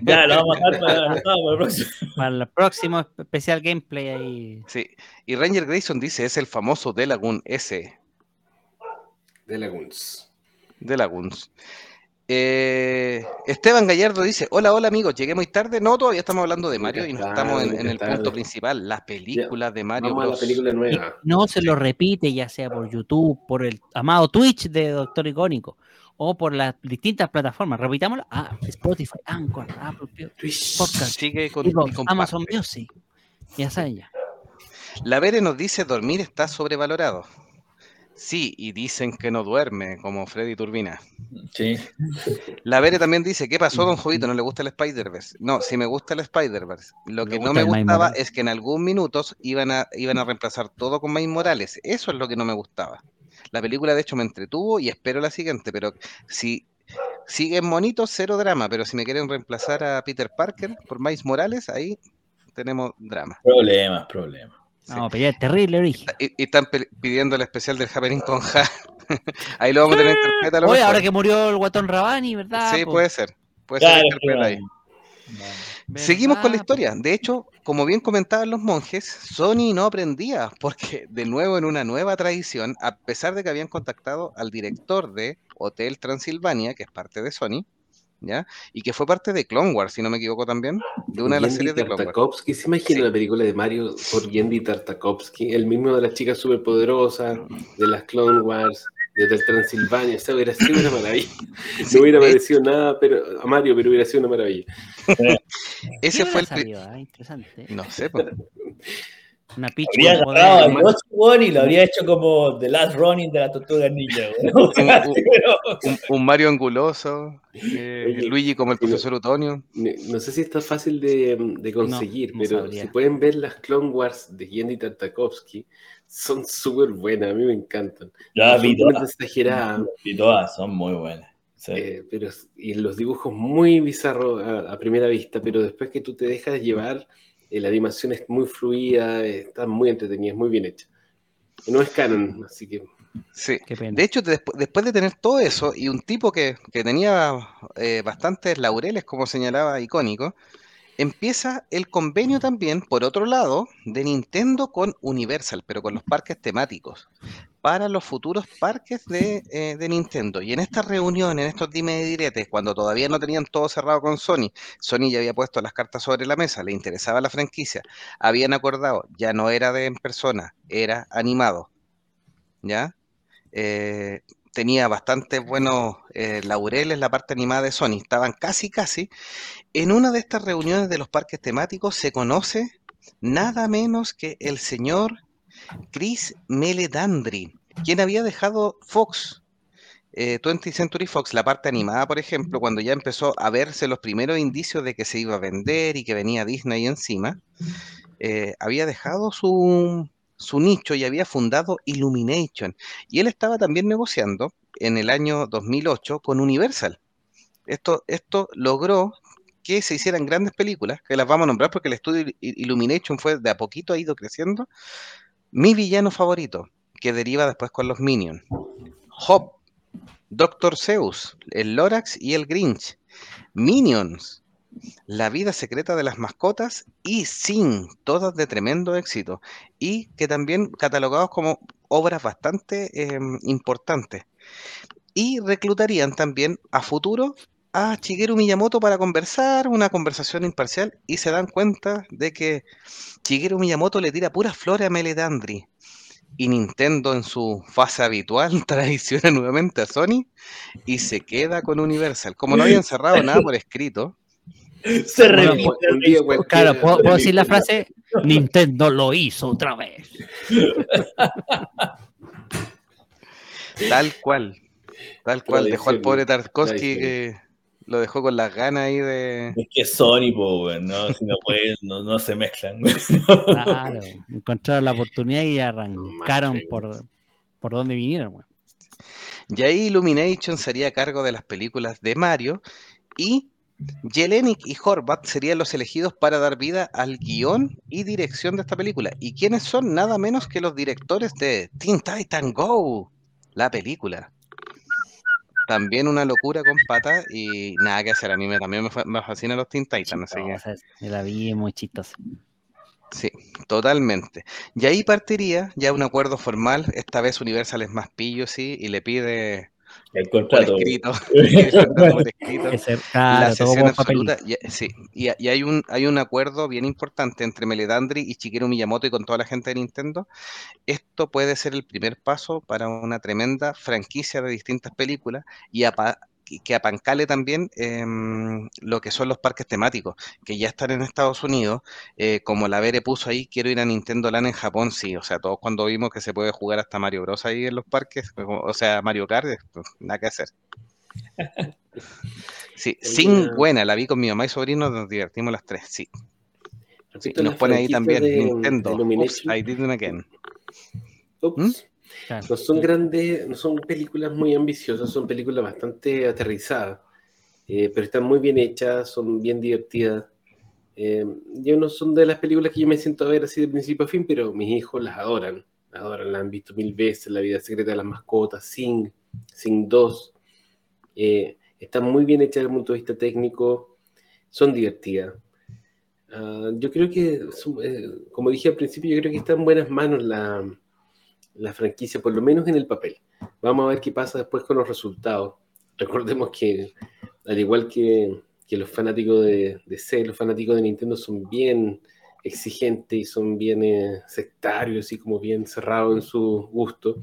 ya lo vamos a dejar para, para el próximo. Para el próximo especial gameplay ahí. Sí. Y Ranger Grayson dice, es el famoso Delagoon S. De Laguns. Eh, Esteban Gallardo dice, hola, hola amigos, llegué muy tarde. No, todavía estamos hablando de Mario y no estamos en, el punto principal, las películas de Mario Vamos a la Bros. película Y nueva. no se lo repite, ya sea por YouTube, por el amado Twitch de Doctor Icónico, o por las distintas plataformas. Repitámoslo. Ah, Spotify, Anchor, Apple Podcast, Sigue con, Xbox, comparte. Amazon Music. Ya saben ya. La Vere nos dice, dormir está sobrevalorado. Sí, y dicen que no duerme, como Freddy Turbina. Sí. La Vere también dice, ¿qué pasó, don Jovito? ¿No le gusta el Spider-Verse? No, sí me gusta el Spider-Verse. Lo Me que no me gustaba es que en algún minuto iban a, iban a reemplazar todo con Miles Morales. Eso es lo que no me gustaba. La película, de hecho, me entretuvo y espero la siguiente, pero si siguen bonitos, cero drama, pero si me quieren reemplazar a Peter Parker por Miles Morales, ahí tenemos drama. Problemas, problemas. No, pero ya es terrible origen. Y, y están pidiendo el especial del Happening con Ja. ahí lo vamos a tener que interpretar a lo Oye, ahora que murió el guatón Rabani, ¿verdad? Sí, po? puede ser. Puede Claro, ser interpreta ahí. Seguimos con la ¿Verdad, historia. De hecho, como bien comentaban los monjes, Sony no aprendía, porque de nuevo en una nueva tradición, a pesar de que habían contactado al director de Hotel Transilvania, que es parte de Sony, ¿ya? Y que fue parte de Clone Wars, si no me equivoco también, de una de las Yendi series de Clone Wars. Tartakovsky, ¿se imagina Sí. la película de Mario por Yendi Tartakovsky? El mismo de las chicas superpoderosas, de las Clone Wars, de Transilvania, esa hubiera sido una maravilla. Sí, no hubiera parecido nada pero, a Mario, pero hubiera sido una maravilla. Ese ¿Qué fue el... ah? Interesante. No sé, pues. Una pitch Habría agarrado al Yoshi, weón, y lo habría hecho como The Last Running de la Tortuga Ninja, weón. O sea, Un- un- un, Mario anguloso, eh, Oye, Luigi como el profesor Utonio. Ne- No sé si está fácil de, de conseguir, no pero sabría. si pueden ver las Clone Wars de Yendi Tartakovsky, son súper buenas, a mí me encantan. Ya vi todas, vi todas, son muy buenas. Sí. eh, pero, y los dibujos muy bizarros a, a primera vista, pero después que tú te dejas llevar, eh, la animación es muy fluida, eh, está muy entretenida, es muy bien hecha. No es canon, así que. Sí. Qué pena. De hecho, despu- después de tener todo eso y un tipo que, que tenía eh, bastantes laureles, como señalaba icónico, empieza el convenio también, por otro lado, de Nintendo con Universal, pero con los parques temáticos, para los futuros parques de, eh, de Nintendo. Y en esta reunión, en estos dime y diretes, cuando todavía no tenían todo cerrado con Sony, Sony ya había puesto las cartas sobre la mesa, le interesaba la franquicia, habían acordado, ya no era de en persona, era animado. ¿Ya? eh, tenía bastantes buenos eh, laureles la parte animada de Sony, estaban casi, casi. En una de estas reuniones de los parques temáticos se conoce nada menos que el señor Chris Meledandri, quien había dejado Fox, eh, 20th Century Fox, la parte animada, por ejemplo, cuando ya empezó a verse los primeros indicios de que se iba a vender y que venía Disney encima, eh, había dejado su, su nicho y había fundado Illumination. Y él estaba también negociando en el año 2008 con Universal. Esto, esto logró que se hicieran grandes películas, que las vamos a nombrar porque el estudio Il- Illumination fue de a poquito ha ido creciendo. Mi villano favorito, que deriva después con los Minions. Hop, Doctor Zeus, el Lorax y el Grinch. Minions, La vida secreta de las mascotas y Sin, todas de tremendo éxito y que también catalogados como obras bastante eh, importantes. Y reclutarían también a futuro a Shigeru Miyamoto para conversar, una conversación imparcial, y se dan cuenta de que Shigeru Miyamoto le tira puras flores a Meledandri. Y Nintendo en su fase habitual traiciona nuevamente a Sony y se queda con Universal. Como no habían cerrado nada por escrito, Se Bueno, repite. un día cualquiera- Claro, ¿puedo, puedo decir la frase? Nintendo lo hizo otra vez. Tal cual. Tal cual. Dejó al pobre Tarkovsky que lo dejó con las ganas ahí de. Es que es Sony, weón, ¿no? Si no pueden, no, no se mezclan. Claro, encontraron la oportunidad y arrancaron por, por donde vinieron. weón. Y ahí Illumination sería a cargo de las películas de Mario y Jelinek y Horvath serían los elegidos para dar vida al guion y dirección de esta película. ¿Y quiénes son? Nada menos que los directores de Teen Titan Go, la película. También una locura con pata y nada que hacer. A mí me, también me, fa- me fascinan los Teen Titans, así que... La vi muy chistosa. Sí, totalmente. Y ahí partiría ya un acuerdo formal. Esta vez Universal es más pillo, sí, y le pide El por contrato. escrito. el contrato por escrito. Ese- la claro, sesión absoluta. Y, sí, y, y hay, un, hay un acuerdo bien importante entre Meledandri y Shigeru Miyamoto y con toda la gente de Nintendo. Esto puede ser el primer paso para una tremenda franquicia de distintas películas y y que apancale también em, lo que son los parques temáticos, que ya están en Estados Unidos, eh, como la Vere puso ahí, quiero ir a Nintendo Land en Japón, sí, o sea, todos cuando vimos que se puede jugar hasta Mario Bros ahí en los parques, o sea, Mario Kart, pues, nada que hacer. Sí, sin buena, la vi con mi mamá y sobrino, nos divertimos las tres, sí. sí, nos pone ahí también de- Nintendo. de Oops, I did it again. ¿Mm? No son grandes, no son películas muy ambiciosas, son películas bastante aterrizadas, eh, pero están muy bien hechas, son bien divertidas. Eh, yo no son de las películas que yo me siento a ver así de principio a fin, pero mis hijos las adoran, las adoran, las han visto mil veces, La vida secreta de las mascotas, Sing, Sing 2. Eh, están muy bien hechas desde el punto de vista técnico, son divertidas. Ah, yo creo que, eh, como dije al principio, yo creo que está en buenas manos la, la franquicia, por lo menos en el papel. Vamos a ver qué pasa después con los resultados. Recordemos que, al igual que, que los fanáticos de, de C, los fanáticos de Nintendo son bien exigentes y son bien eh, sectarios y como bien cerrados en su gusto.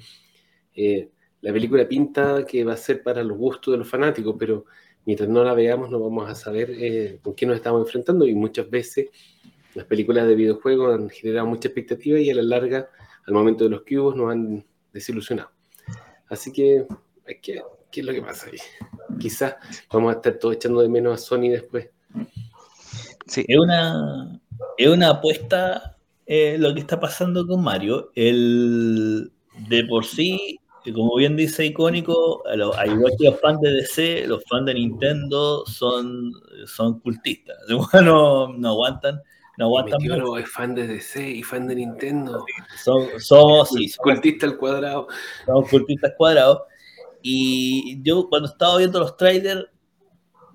Eh, la película pinta que va a ser para los gustos de los fanáticos, pero mientras no la veamos no vamos a saber eh, con qué nos estamos enfrentando y muchas veces las películas de videojuegos han generado mucha expectativa y a la larga, al momento de los cubos, nos han desilusionado. Así que, hay que ¿qué es lo que pasa ahí? Quizás vamos a estar todos echando de menos a Sony después. Sí, Es una, es una apuesta eh, lo que está pasando con Mario. El, de por sí, como bien dice icónico, al igual que los fans de DC, los fans de Nintendo son, son cultistas. No, no aguantan no aguantan Mi tío es fan de DC y fan de Nintendo. Son- somos, sí, somos Cultista al cuadrado. somos cultistas cuadrados. Y yo cuando estaba viendo los trailers,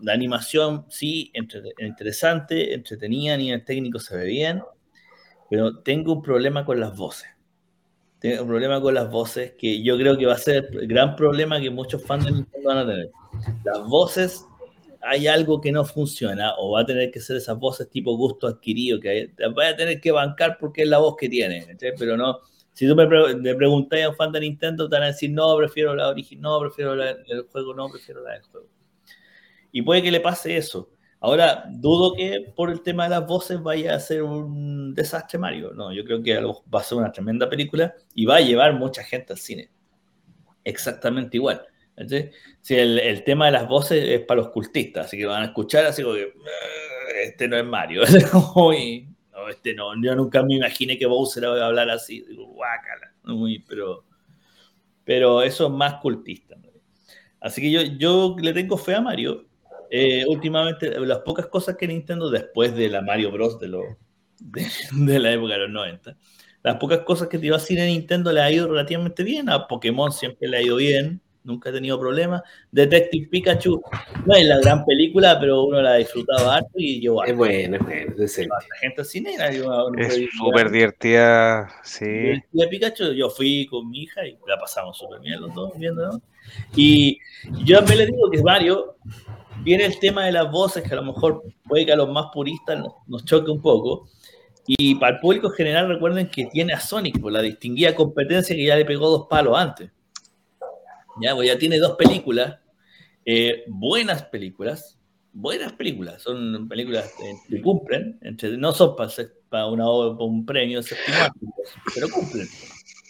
la animación sí, entre- interesante, entretenida, a nivel técnico se ve bien, pero tengo un problema con las voces. Tengo un problema con las voces que yo creo que va a ser el gran problema que muchos fans de Nintendo van a tener. Las voces, hay algo que no funciona o va a tener que ser esas voces tipo gusto adquirido, que hay- vas a tener que bancar porque es la voz que tiene, ¿cachai? pero no, si tú me, pre- me preguntas a un fan de Nintendo, te van a decir, no, prefiero la original, no, prefiero la del juego, no, prefiero la del juego. Y puede que le pase eso. Ahora, dudo que por el tema de las voces vaya a ser un desastre Mario. No, yo creo que va a ser una tremenda película y va a llevar mucha gente al cine. Exactamente igual. Si el, el tema de las voces es para los cultistas, así que van a escuchar así como que "Ah, este no es Mario. Uy, no, este no. Yo nunca me imaginé que Bowser iba a hablar así. Digo, guácala. Uy, pero, pero eso es más cultista. ¿no? Así que yo, yo le tengo fe a Mario. Eh, últimamente, las pocas cosas que Nintendo, después de la Mario Bros. de, lo, de, de la época de los 90, las pocas cosas que tiró así de Nintendo le ha ido relativamente bien. A Pokémon siempre le ha ido bien, nunca ha tenido problemas. Detective Pikachu no es la gran película, pero uno la ha disfrutado harto y yo Es bueno, es bueno, es decente. la gente era yo- Es súper divertida, sí. de de Pikachu, yo fui con mi hija y la pasamos súper bien los dos viendo, ¿no? Y yo también le digo que Mario, viene el tema de las voces, que a lo mejor puede que a los más puristas nos, nos choque un poco. Y para el público general, recuerden que tiene a Sonic, por la distinguida competencia que ya le pegó dos palos antes. Ya, pues ya tiene dos películas, eh, buenas películas, buenas películas, son películas eh, que cumplen, entre, no son para, para una, para un premio pero cumplen.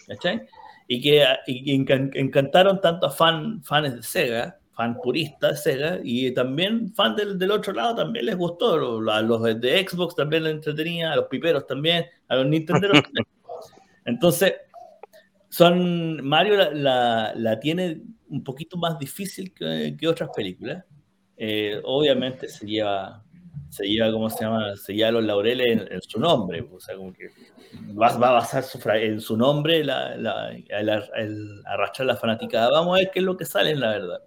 ¿cachai? Y que, y encan- encantaron tanto a fan, fans de Sega, fan puristas de Sega, y también fan del, del otro lado también les gustó. A los de Xbox también les entretenía, a los piperos también, a los también. Entonces, son Mario la, la- la tiene un poquito más difícil que, que otras películas. Eh, obviamente se lleva, se lleva, ¿cómo se llama? Se lleva los laureles en, en su nombre. O sea, como que va, va a basar su en su nombre la, el, el arrastrar la fanaticada. Vamos a ver qué es lo que sale, la verdad.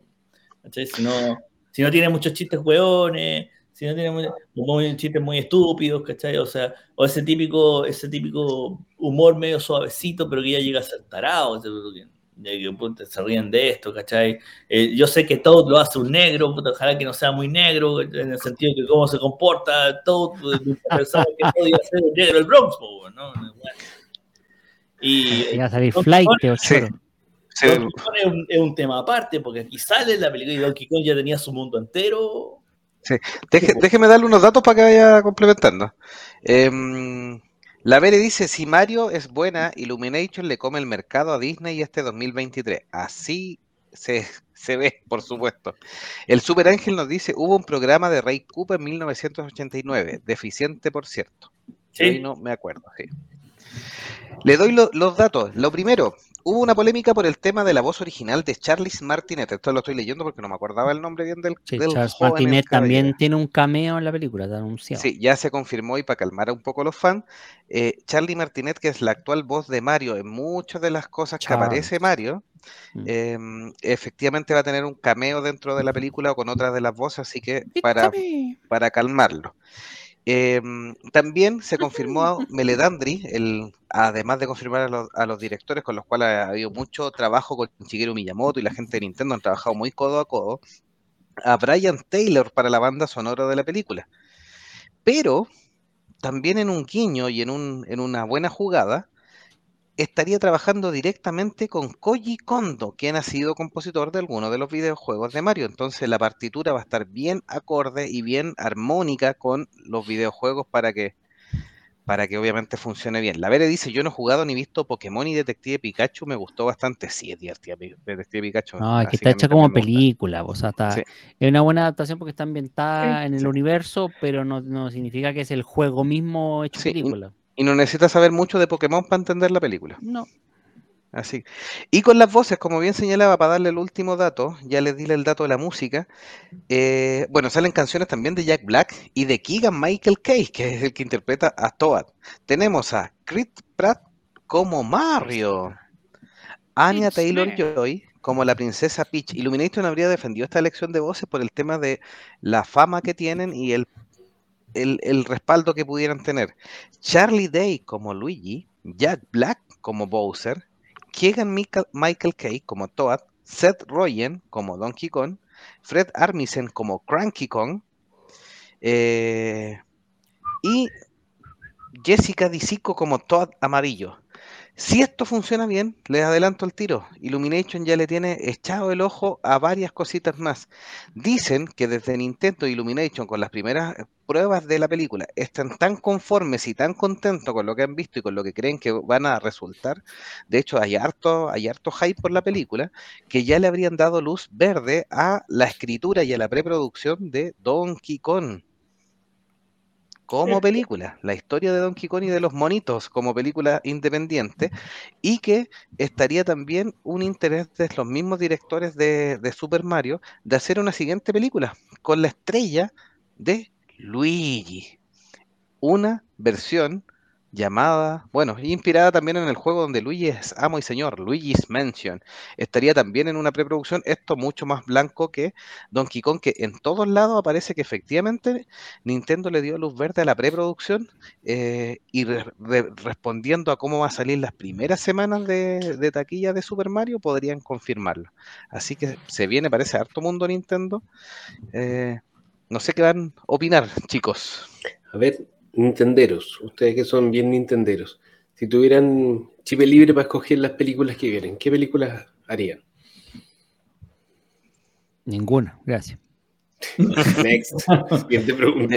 Si no, si no tiene muchos chistes hueones, si no tiene muy, muy- chistes muy estúpidos, ¿cachai? O sea, o ese típico, ese típico humor medio suavecito, pero que ya llega a ser tarado, que- de que puta, se ríen de esto, ¿cachai? Eh, yo sé que Toad lo hace un negro, puta, ojalá que no sea muy negro, en el sentido de cómo se comporta Toad, pues, pensaba que podía ser el negro del Bronx, ¿no? Y Iba a salir Donkey Flight es un, es un tema aparte, porque aquí sale la película y Donkey Kong ya tenía su mundo entero. Deje- déjeme darle unos datos para que vaya complementando. Em, la Vere dice, si Mario es buena, Illumination le come el mercado a Disney este 2023. Así se, se ve, por supuesto. El Super Ángel nos dice, hubo un programa de Ray Cooper en 1989, deficiente por cierto. Ahí Sí. no me acuerdo, sí. Le doy lo- los datos. Lo primero, hubo una polémica por el tema de la voz original de Charles Martinet. Esto lo estoy leyendo porque no me acordaba el nombre bien del, Sí, del Charles joven Martinet también tiene un cameo en la película, está anunciado. Sí, ya se confirmó y para calmar un poco a los fans, eh, Charlie Martinet, que es la actual voz de Mario en muchas de las cosas que aparece. Mario, Mm. em, efectivamente va a tener un cameo dentro de la película o con otras de las voces, así que para, para calmarlo. Em, también se confirmó a Meledandri, el, además de confirmar a los, a los directores con los cuales ha habido mucho trabajo con Shigeru Miyamoto y la gente de Nintendo han trabajado muy codo a codo, a Brian Taylor para la banda sonora de la película. Pero también en un guiño y en, un, en una buena jugada, estaría trabajando directamente con Koji Kondo, quien ha sido compositor de algunos de los videojuegos de Mario. Entonces la partitura va a estar bien acorde y bien armónica con los videojuegos para que para que obviamente funcione bien. La Vere dice, yo no he jugado ni visto Pokémon y Detective Pikachu, me gustó bastante. Sí, es divertida Detective Pikachu. No, es que está hecha como película, o sea, está, Sí. es una buena adaptación porque está ambientada en el sí. universo, pero no, no significa que es el juego mismo hecho Sí, y- película. Y no necesitas saber mucho de Pokémon para entender la película. No. Así. Y con las voces, como bien señalaba, para darle el último dato, ya les di el dato de la música. eh, bueno, salen canciones también de Jack Black y de Keegan Michael Kay, que es el que interpreta a Toad. Tenemos a Chris Pratt como Mario, Anya Taylor. Joy como la princesa Peach. Illumination habría defendido esta elección de voces por el tema de la fama que tienen y el, el, el respaldo que pudieran tener. Charlie Day como Luigi, Jack Black como Bowser, Keegan Michael, Kay como Toad, Seth Rogen como Donkey Kong, Fred Armisen como Cranky Kong eh, y Jessica Disico como Toad Amarillo. Si esto funciona bien, les adelanto el tiro. Illumination ya le tiene echado el ojo a varias cositas más. Dicen que desde Nintendo Illumination, con las primeras pruebas de la película, están tan conformes y tan contentos con lo que han visto y con lo que creen que van a resultar. De hecho, hay harto, hay harto hype por la película, que ya le habrían dado luz verde a la escritura y a la preproducción de Donkey Kong como película, la historia de Donkey Kong y de los monitos como película independiente, y que estaría también un interés de los mismos directores de, de Super Mario de hacer una siguiente película con la estrella de Luigi, una versión llamada, bueno, inspirada también en el juego donde Luigi es amo y señor, Luigi's Mansion. Estaría también en una preproducción, esto mucho más blanco que Donkey Kong, que en todos lados aparece que efectivamente Nintendo le dio luz verde a la preproducción eh, y re- re- respondiendo a cómo va a salir las primeras semanas de, de taquilla de Super Mario, podrían confirmarlo. Así que se viene, parece, harto mundo Nintendo. Eh, no sé qué van a opinar, chicos. A ver, Nintenderos, ustedes que son bien Nintenderos, si tuvieran chip libre para escoger las películas que vienen, ¿qué películas harían? Ninguna, gracias. Next. Siguiente pregunta.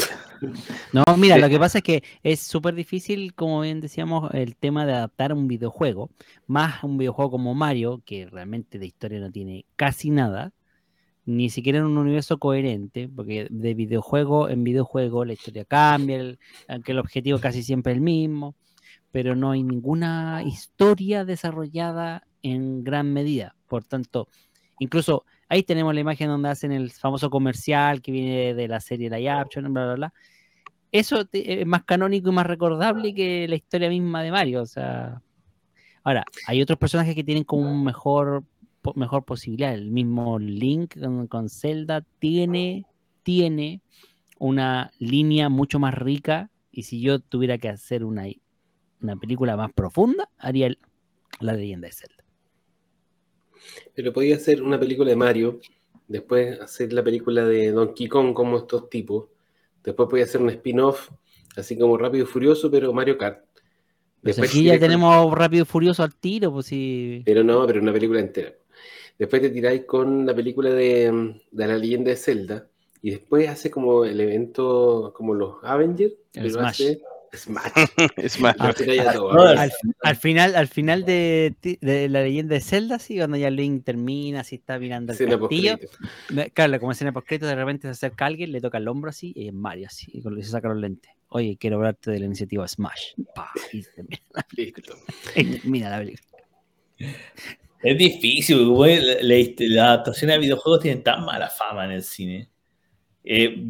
No, mira, lo que pasa es que es súper difícil, como bien decíamos, el tema de adaptar un videojuego, más un videojuego como Mario, que realmente de historia no tiene casi nada, ni siquiera en un universo coherente, porque de videojuego en videojuego la historia cambia, aunque el objetivo casi siempre es el mismo, pero no hay ninguna historia desarrollada en gran medida. Por tanto, incluso ahí tenemos la imagen donde hacen el famoso comercial que viene de la serie Live Action, bla, bla, bla. Eso te- es más canónico y más recordable que la historia misma de Mario. O sea, ahora, hay otros personajes que tienen como un mejor, po- mejor posibilidad. El mismo Link con, con Zelda tiene, tiene una línea mucho más rica. Y si yo tuviera que hacer una, una película más profunda, haría el- la leyenda de Zelda. Pero podía hacer una película de Mario, después hacer la película de Donkey Kong como estos tipos, después podía hacer un spin-off, así como Rápido y Furioso, pero Mario Kart. Pues Después aquí ya tenemos Rápido y Furioso al tiro, pues sí. Pero no, pero una película entera. Después te tiráis con la película de, de la leyenda de Zelda, y después hace como el evento, como los Avengers, El pero Smash. hace Smash. Lo todo. ver, Al, al final, al final de, de la leyenda de Zelda, sí, cuando ya Link termina, así está mirando el castillo. Claro, como escena postcrédito, de repente se acerca alguien, le toca el hombro así, y es Mario así, y con- y se saca los lentes. Oye, quiero hablarte de la iniciativa Smash. Pa, y termina la película. Y termina la película. Es difícil, güey. La, la- la adaptación a videojuegos tiene tan mala fama en el cine. Eh,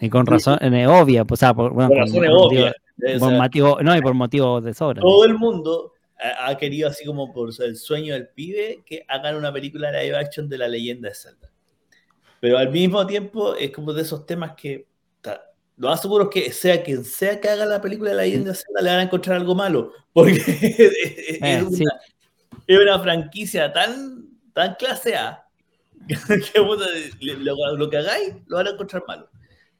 Y con razón, es obvia, pues, o sea, por, bueno, por por obvias. motivo- O sea, motivo- no, y por motivos de sobra. todo el mundo ha, ha querido, así como por el sueño del pibe, que hagan una película live action de la leyenda de Zelda. Pero al mismo tiempo es como de esos temas que lo más seguro es que sea quien sea que haga la película de la leyenda de Zelda le van a encontrar algo malo. Porque es, es- Eh, es una, sí. Es una franquicia tan, tan clase A que puta, lo, lo que hagáis lo van a encontrar malo.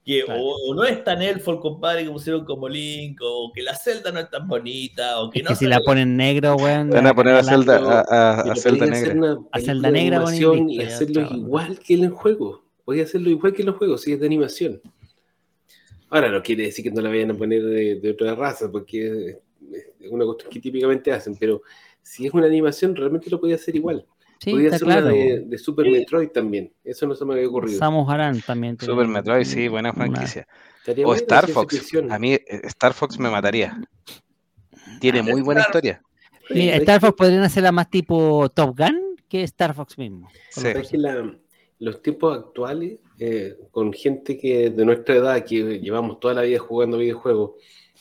Que Claro. o, o no es tan elfo el compadre que pusieron como Link, o que la Zelda no es tan bonita, o que Es no que si la ponen negro, weón. van a poner a la- Zelda, pero- a, a- a hacer negra. una A de negra invicto, y hacerlo igual que en el juego. Podía hacerlo igual que en los juegos, si es de animación. Ahora no quiere decir que no la vayan a poner de, de otra raza, porque es es una cuestión que típicamente hacen, pero si es una animación, realmente lo podía hacer igual. Sí, podía hacer claro. una de, de Super Metroid también. Eso no se me había ocurrido. Samus Aran también. Super Metroid, sí, una- buena franquicia. Estaría O Star Fox. A mí eh, Star Fox me mataría. Tiene muy buena Star- historia. Mira, Star Fox podrían hacerla más tipo Top Gun que Star Fox mismo. Sí. ¿Sabes que la- los tiempos actuales, eh, con gente que de nuestra edad, que llevamos toda la vida jugando videojuegos,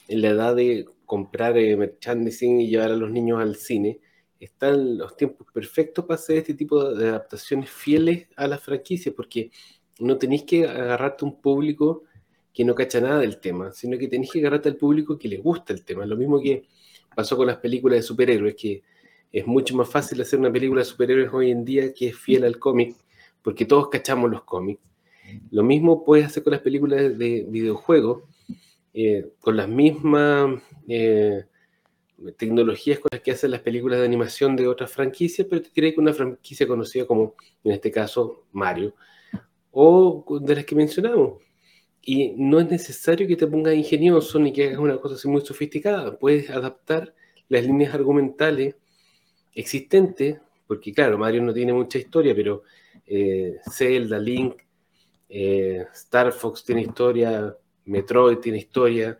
en la edad de comprar eh, merchandising y llevar a los niños al cine, están los tiempos perfectos para hacer este tipo de adaptaciones fieles a las franquicias, porque no tenéis que agarrarte a un público que no cacha nada del tema, sino que tenéis que agarrarte al público que le gusta el tema. Lo mismo que pasó con las películas de superhéroes, que es mucho más fácil hacer una película de superhéroes hoy en día que es fiel al cómic, porque todos cachamos los cómics. Lo mismo puedes hacer con las películas de videojuegos, eh, con las mismas eh, tecnologías con las que hacen las películas de animación de otras franquicias, pero te diré que una franquicia conocida como, en este caso, Mario, o de las que mencionamos. Y no es necesario que te pongas ingenioso ni que hagas una cosa así muy sofisticada. Puedes adaptar las líneas argumentales existentes, porque claro, Mario no tiene mucha historia, pero eh, Zelda, Link, eh, Star Fox tiene historia, Metroid tiene historia.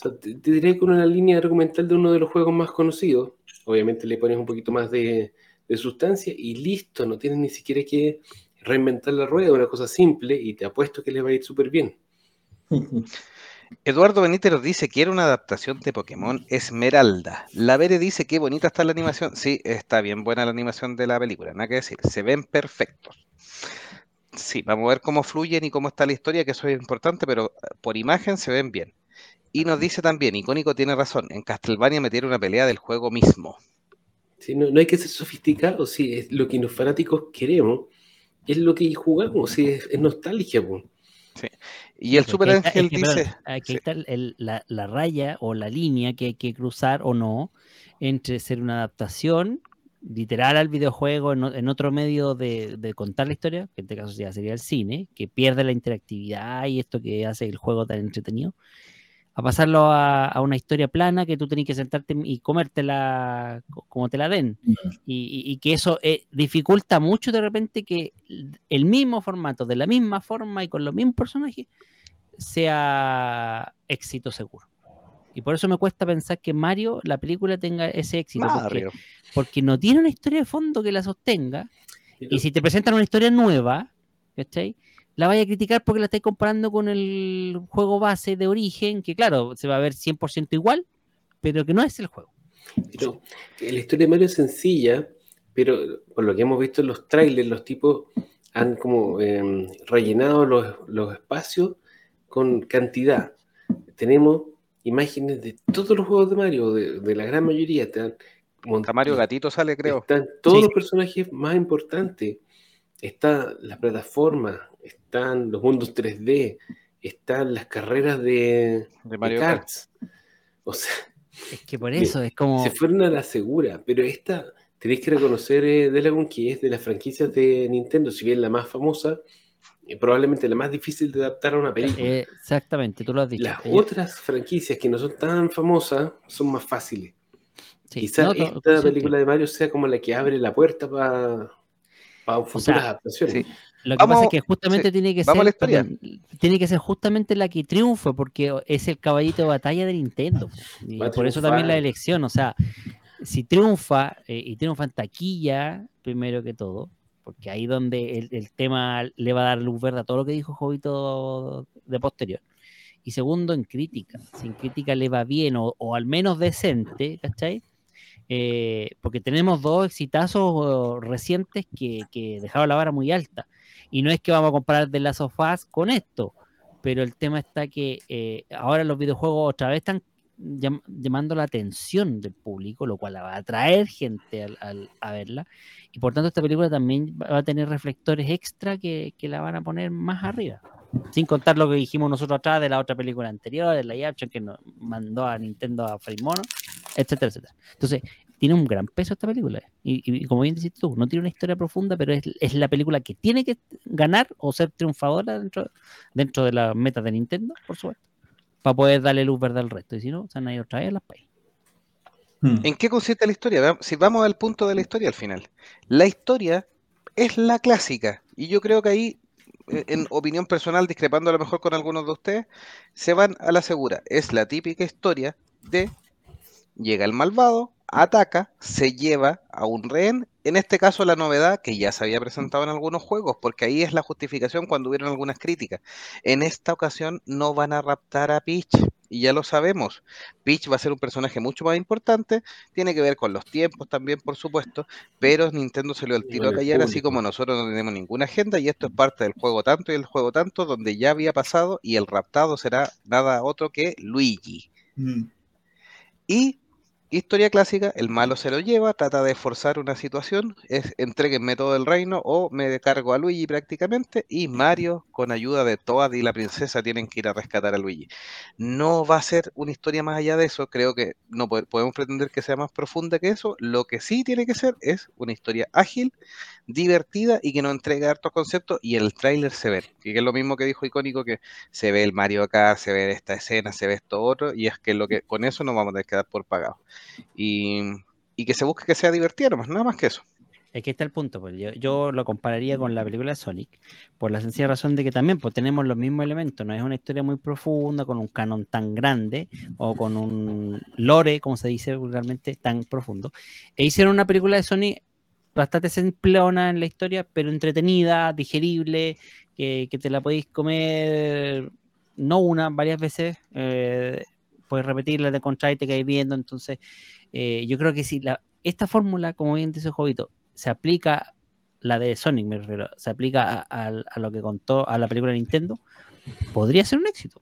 Te, te diré con una línea argumental de uno de los juegos más conocidos. Obviamente le pones un poquito más de, sustancia y listo, no tienes ni siquiera que reinventar la rueda, una cosa simple y te apuesto que le va a ir súper bien. Eduardo Benítez nos dice quiere una adaptación de Pokémon Esmeralda. La Vere dice qué bonita está la animación. Sí, está bien buena la animación de la película, nada que decir. Se ven perfectos. Sí, vamos a ver cómo fluyen y cómo está la historia, que eso es importante, pero eh, por imagen se ven bien. Y nos dice también, Icónico tiene razón, en Castlevania metieron una pelea del juego mismo. Sí, no, no hay que ser sofisticado, sí, es lo que los fanáticos queremos, es lo que jugamos, sí, es, es nostalgia. po. Y el Super Ángel es que, dice, aquí sí. está el- el- la, la raya o la línea que hay que cruzar o no entre ser una adaptación literal al videojuego en, otro medio de, de contar la historia, que en este caso ya sería el cine, que pierde la interactividad y esto que hace el juego tan entretenido, a pasarlo a, a una historia plana que tú tenés que sentarte y comértela co- como te la den. Y, y- y que eso eh, dificulta mucho de repente que el mismo formato, de la misma forma y con los mismos personajes, sea éxito seguro. Y por eso me cuesta pensar que Mario, la película, tenga ese éxito. Porque, no tiene una historia de fondo que la sostenga. Y si te presentan una historia nueva, ¿cachai? La vaya a criticar porque la estáis comparando con el juego base de origen, que claro, se va a ver 100% igual, pero que no es el juego. Pero la historia de Mario es sencilla, pero por lo que hemos visto en los trailers, los tipos han como eh, rellenado los, los espacios con cantidad. Tenemos imágenes de todos los juegos de Mario, de, de la gran mayoría. Están, Mario Gatito sale, creo. Están todos Sí. los personajes más importantes. Está la plataforma, están los mundos 3D, están las carreras de, De de Mario Kart. karts. O sea, Es que por Bien, eso es como. se fueron a la segura, pero esta tenéis que reconocer eh, que es de las franquicias de Nintendo, si bien la más famosa, probablemente la más difícil de adaptar a una película. eh, exactamente, tú lo has dicho. Las otras franquicias que no son tan famosas son más fáciles. sí, Quizás no, esta película de Mario sea como la que abre la puerta para futuras sea, adaptaciones. sí. Lo que Vamos- pasa es que justamente sí, tiene que vamos a la ser, historia. perdón, tiene que ser justamente la que triunfe, porque es el caballito de batalla de Nintendo. Y por eso también la elección, o sea, si triunfa eh, y triunfa en taquilla, primero que todo, porque ahí donde el, tema le va a dar luz verde a todo lo que dijo Jovito de posterior. Y segundo, en crítica. Si en crítica le va bien o, o al menos decente, ¿cachai? Eh, porque tenemos dos exitazos recientes que, que dejaron la vara muy alta. Y no es que vamos a comparar The Last of Us con esto, pero el tema está que eh, ahora los videojuegos otra vez están llam- llamando la atención del público, lo cual va a atraer gente al- a verla. Y por tanto esta película también va a tener reflectores extra que, que la van a poner más arriba. Sin contar lo que dijimos nosotros atrás de la otra película anterior, de la action que nos mandó a Nintendo a Free Mono, etcétera, etcétera. Entonces, tiene un gran peso esta película. Y, y como bien dices tú, no tiene una historia profunda, pero es, es la película que tiene que ganar o ser triunfadora dentro, dentro de las metas de Nintendo, por supuesto, para poder darle luz verde al resto. Y si no, se a ir otra vez a las país. Hmm. ¿En qué consiste la historia? Si vamos al punto de la historia al final. La historia es la clásica. Y yo creo que ahí, eh, en opinión personal, discrepando a lo mejor con algunos de ustedes, se van a la segura. Es la típica historia de llega el malvado, ataca, se lleva a un rehén. En este caso, la novedad que ya se había presentado en algunos juegos, porque ahí es la justificación cuando hubieron algunas críticas. En esta ocasión no van a raptar a Peach, y ya lo sabemos. Peach va a ser un personaje mucho más importante, tiene que ver con los tiempos también, por supuesto, pero Nintendo se el tiro a callar, así como nosotros no tenemos ninguna agenda, y esto es parte del juego tanto y el juego tanto, donde ya había pasado, y el raptado será nada otro que Luigi. Mm. Y historia clásica, el malo se lo lleva, trata de forzar una situación, es entreguenme todo el reino o me cargo a Luigi prácticamente y Mario con ayuda de Toad y la princesa tienen que ir a rescatar a Luigi. No va a ser una historia más allá de eso, creo que no po- podemos pretender que sea más profunda que eso, lo que sí tiene que ser es una historia ágil, divertida y que nos entregue hartos conceptos y el tráiler se ve, que es lo mismo que dijo icónico que se ve el Mario acá, se ve esta escena, se ve esto otro y es que lo que con eso nos vamos a tener que dar por pagado y, y que se busque que sea divertido, nomás, nada más que eso. Es que está el punto, pues yo, yo lo compararía con la película de Sonic, por la sencilla razón de que también pues, tenemos los mismos elementos, no es una historia muy profunda, con un canon tan grande, o con un lore, como se dice vulgarmente, tan profundo. E hicieron una película de Sonic bastante simplona en la historia, pero entretenida, digerible, que, que te la podéis comer no una, varias veces, eh, puedes repetirla, te encontráis, te caes viendo, entonces eh, yo creo que si la, esta fórmula, como bien dice Jovito, se aplica, la de Sonic me refiero, se aplica a, a- a lo que contó a la película de Nintendo, podría ser un éxito.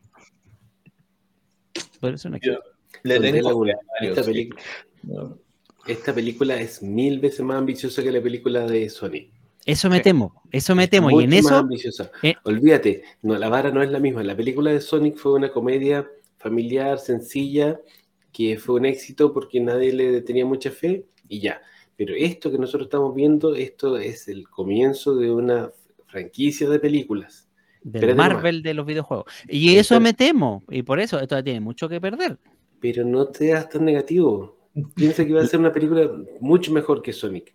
Podría ser un éxito. Le tengo esta, sí. película, No. esta película es mil veces más ambiciosa que la película de Sony. Eso me Sí. temo, eso me temo. Y en más eso, ambiciosa. eh, Olvídate, no, la vara no es la misma. La película de Sonic fue una comedia familiar, sencilla, que fue un éxito porque nadie le tenía mucha fe y ya. Pero esto que nosotros estamos viendo, esto es el comienzo de una franquicia de películas. del espérate Marvel de los videojuegos. Y eso me temo, y por eso esto tiene mucho que perder. Pero no te das tan negativo. Piensa que va a ser una película mucho mejor que Sonic.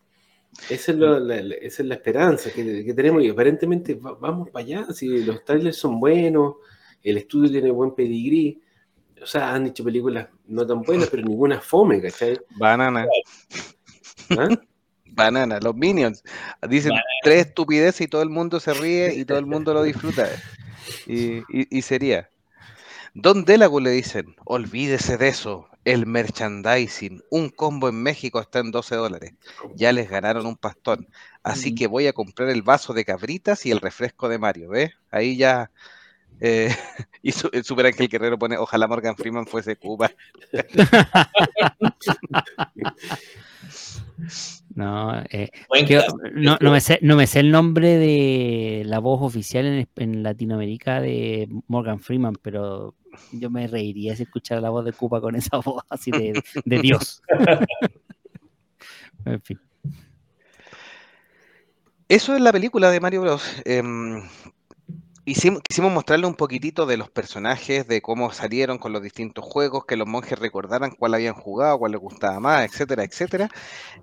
Esa es, lo- la, la- esa es la esperanza que, que tenemos y aparentemente va- vamos para allá. Si los trailers son buenos, el estudio tiene buen pedigrí. O sea, han hecho películas no tan buenas, pero ninguna fome, ¿cachai? Banana, ¿Ah? banana, los minions. Dicen Banana. tres estupideces y todo el mundo se ríe y todo el mundo lo disfruta. Y, y- y sería. Don Delago le dicen, olvídese de eso, el merchandising, un combo en México está en 12 dólares. Ya les ganaron un pastón. Así que voy a comprar el vaso de cabritas y el refresco de Mario, ¿ves? Ahí ya... eh, y su, el Super Ángel Guerrero pone, ojalá Morgan Freeman fuese Cuba. No, eh, que- caso. no, no me sé, no me sé el nombre de la voz oficial en, en Latinoamérica de Morgan Freeman, pero yo me reiría si escuchara la voz de Cupa con esa voz así de, de Dios. en fin. Eso es la película de Mario Bros. Em, hicimos- quisimos mostrarle un poquitito de los personajes, de cómo salieron con los distintos juegos, que los monjes recordaran cuál habían jugado, cuál les gustaba más, etcétera, etcétera.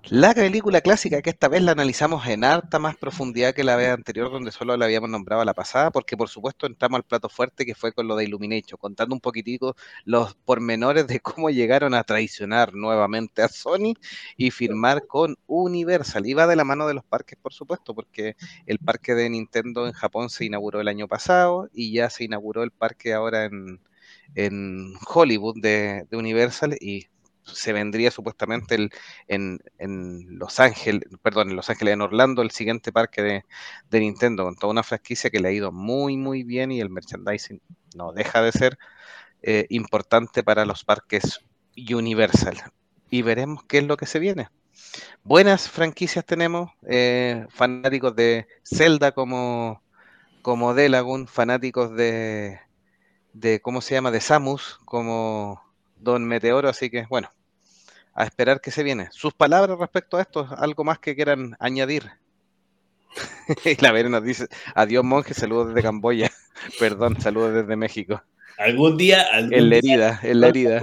La película clásica, que esta vez la analizamos en harta más profundidad que la vez anterior, donde solo la habíamos nombrado la pasada, porque por supuesto entramos al plato fuerte que fue con lo de Illumination, contando un poquitico los pormenores de cómo llegaron a traicionar nuevamente a Sony y firmar con Universal. Va de la mano de los parques, por supuesto, porque el parque de Nintendo en Japón se inauguró el año pasado y ya se inauguró el parque ahora en, en Hollywood de, de Universal y se vendría supuestamente el, en, en Los Ángeles, perdón, en Los Ángeles, en Orlando, el siguiente parque de, de Nintendo, con toda una franquicia que le ha ido muy, muy bien y el merchandising no deja de ser eh, importante para los parques Universal. Y veremos qué es lo que se viene. Buenas franquicias tenemos, eh, fanáticos de Zelda como, como Delagun, fanáticos de, de, ¿cómo se llama? De Samus, como Don Meteoro, así que bueno, a esperar que se viene. Sus palabras respecto a esto, algo más que quieran añadir. y la Vera nos dice, adiós monje, saludos desde Camboya. Perdón, saludos desde México. Algún día, algún En la día, herida, en la herida.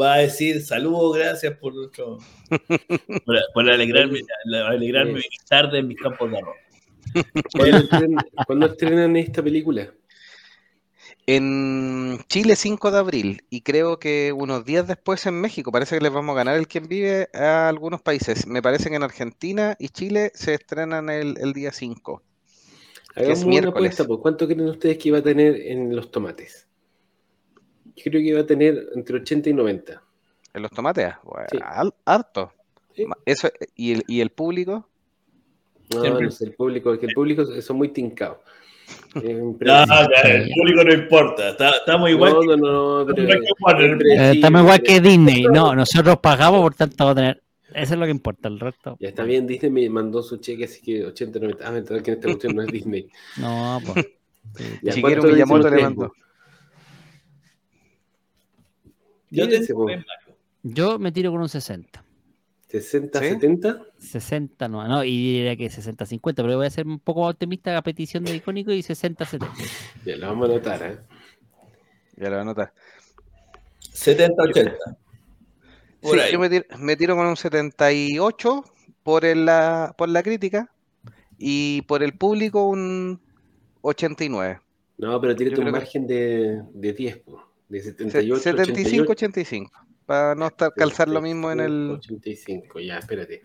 Va a decir saludos, gracias por nuestro por, por alegrarme, alegrarme mi tarde en mis campos de arroz. ¿Cuándo estrenan, cuándo estrenan esta película? En Chile 5 de abril y creo que unos días después en México. Parece que les vamos a ganar el quien vive a algunos países. Me parece que en Argentina y Chile se estrenan el, el día 5. Hagamos una apuesta, pues, ¿cuánto creen ustedes que iba a tener en los tomates? Yo creo que iba a tener entre 80 y 90. ¿En los tomates? Bueno, Sí. harto. Eso, ¿y, el, ¿Y el público? No, no sé, el público, es que el público son muy tincados. No, el público no importa. Está- estamos igual no, que- no, no, no, pero igual que. Eh, estamos igual que Disney. No, nosotros pagamos, por tanto vamos a tener. Eso es lo que importa, el resto. Ya está bien, Disney me mandó su cheque, así que 80, 90. Ah, me enteré que en esta cuestión no es Disney. No, pues. Ya, ¿cuánto Miyamoto le mandó. Yo me tiro con un 60. 60, ¿Sí? 70. 60 no, no, y diría que 60-50, pero voy a ser un poco más optimista a petición de icónico y 60-70. Ya, lo vamos a anotar, ¿eh? Ya lo voy a anotar. 70-80. Por Sí, ahí. yo me tiro, me tiro con un 78 por, el- la, por la crítica y por el público un 89. No, pero tírate un creo que- margen de, de 10, po. de Se- 78, 75, 88. 85. Para no estar calzar lo mismo en el 85, ya, espérate.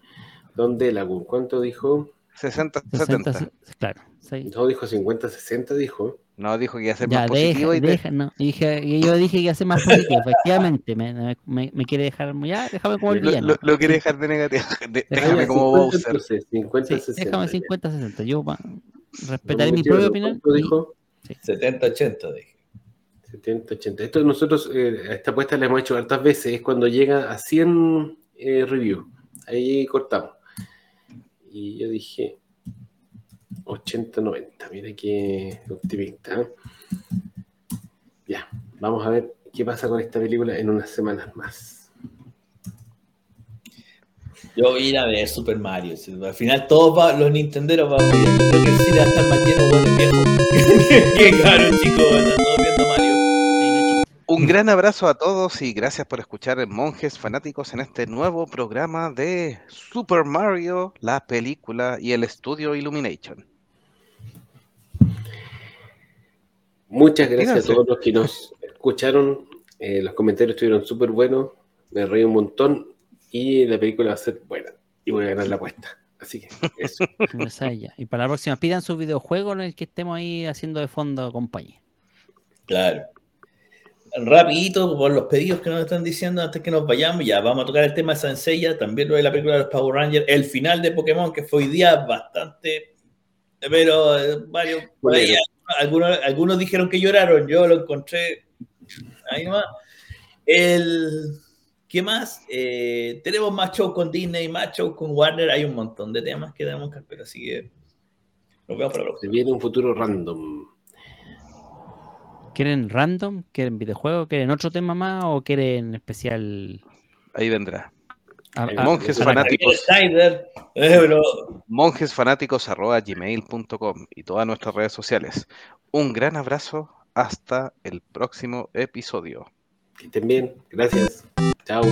¿Dónde Lagoon? ¿Cuánto dijo? 60, 60, 70. claro. sí. No, dijo 50, 60, dijo. No, dijo que iba a ser Ya, más positivo deja, y te- deja, no, dije, y yo dije que iba a ser más positivo, efectivamente, me, me, me quiere dejar, ya, déjame como el lo, villano. lo- lo quiere dejar de negativo. De- Déjame como 50, Bowser. entonces, 50, Sí, 60. déjame ya. 50-60, yo pa- respetaré mi propia opinión. ¿Cuánto y- dijo? 70-80, dije. 70, 80. Esto nosotros, eh, a esta apuesta la hemos hecho hartas veces, es cuando llega a 100 eh, reviews. Ahí cortamos. Y yo dije 80, 90. Mira qué optimista. ¿eh? Ya, vamos a ver qué pasa con esta película en unas semanas más. Yo voy a ir a ver Super Mario. sí. Al final todos va- los nintenderos van a ir. Creo que cine va a estar más lleno de viejos. Qué caro, chicos. Están todos viendo Mario. Un gran abrazo a todos y gracias por escuchar Monjes Fanáticos en este nuevo programa de Super Mario, la película y el estudio Illumination. Muchas gracias Fíjense. a todos los que nos escucharon. Eh, los comentarios estuvieron súper buenos. Me reí un montón. Y la película va a ser buena. Y voy a ganar la apuesta. Así que eso. Esa es ella. Y para la próxima, pidan su videojuego en el que estemos ahí haciendo de fondo compañía. Claro. Rapidito, por los pedidos que nos están diciendo antes que nos vayamos, ya vamos a tocar el tema de Sansella, también lo de la película de los Power Rangers, el final de Pokémon, que fue hoy día bastante, pero eh, varios, por ahí, algunos, algunos dijeron que lloraron, yo lo encontré ahí nomás. El, ¿Qué más? Eh, tenemos más shows con Disney, más shows con Warner, hay un montón de temas que tenemos que hacer, así que nos vemos para la Se próxima. viene un futuro random. ¿Quieren random? ¿Quieren videojuego? ¿Quieren otro tema más? ¿O quieren especial? Ahí vendrá. a- Ahí a- Monjes a fanáticos. Snyder, eh, pero monjesfanáticos.gmail.com y todas nuestras redes sociales. Un gran abrazo. Hasta el próximo episodio. Que estén bien. Gracias. Chao.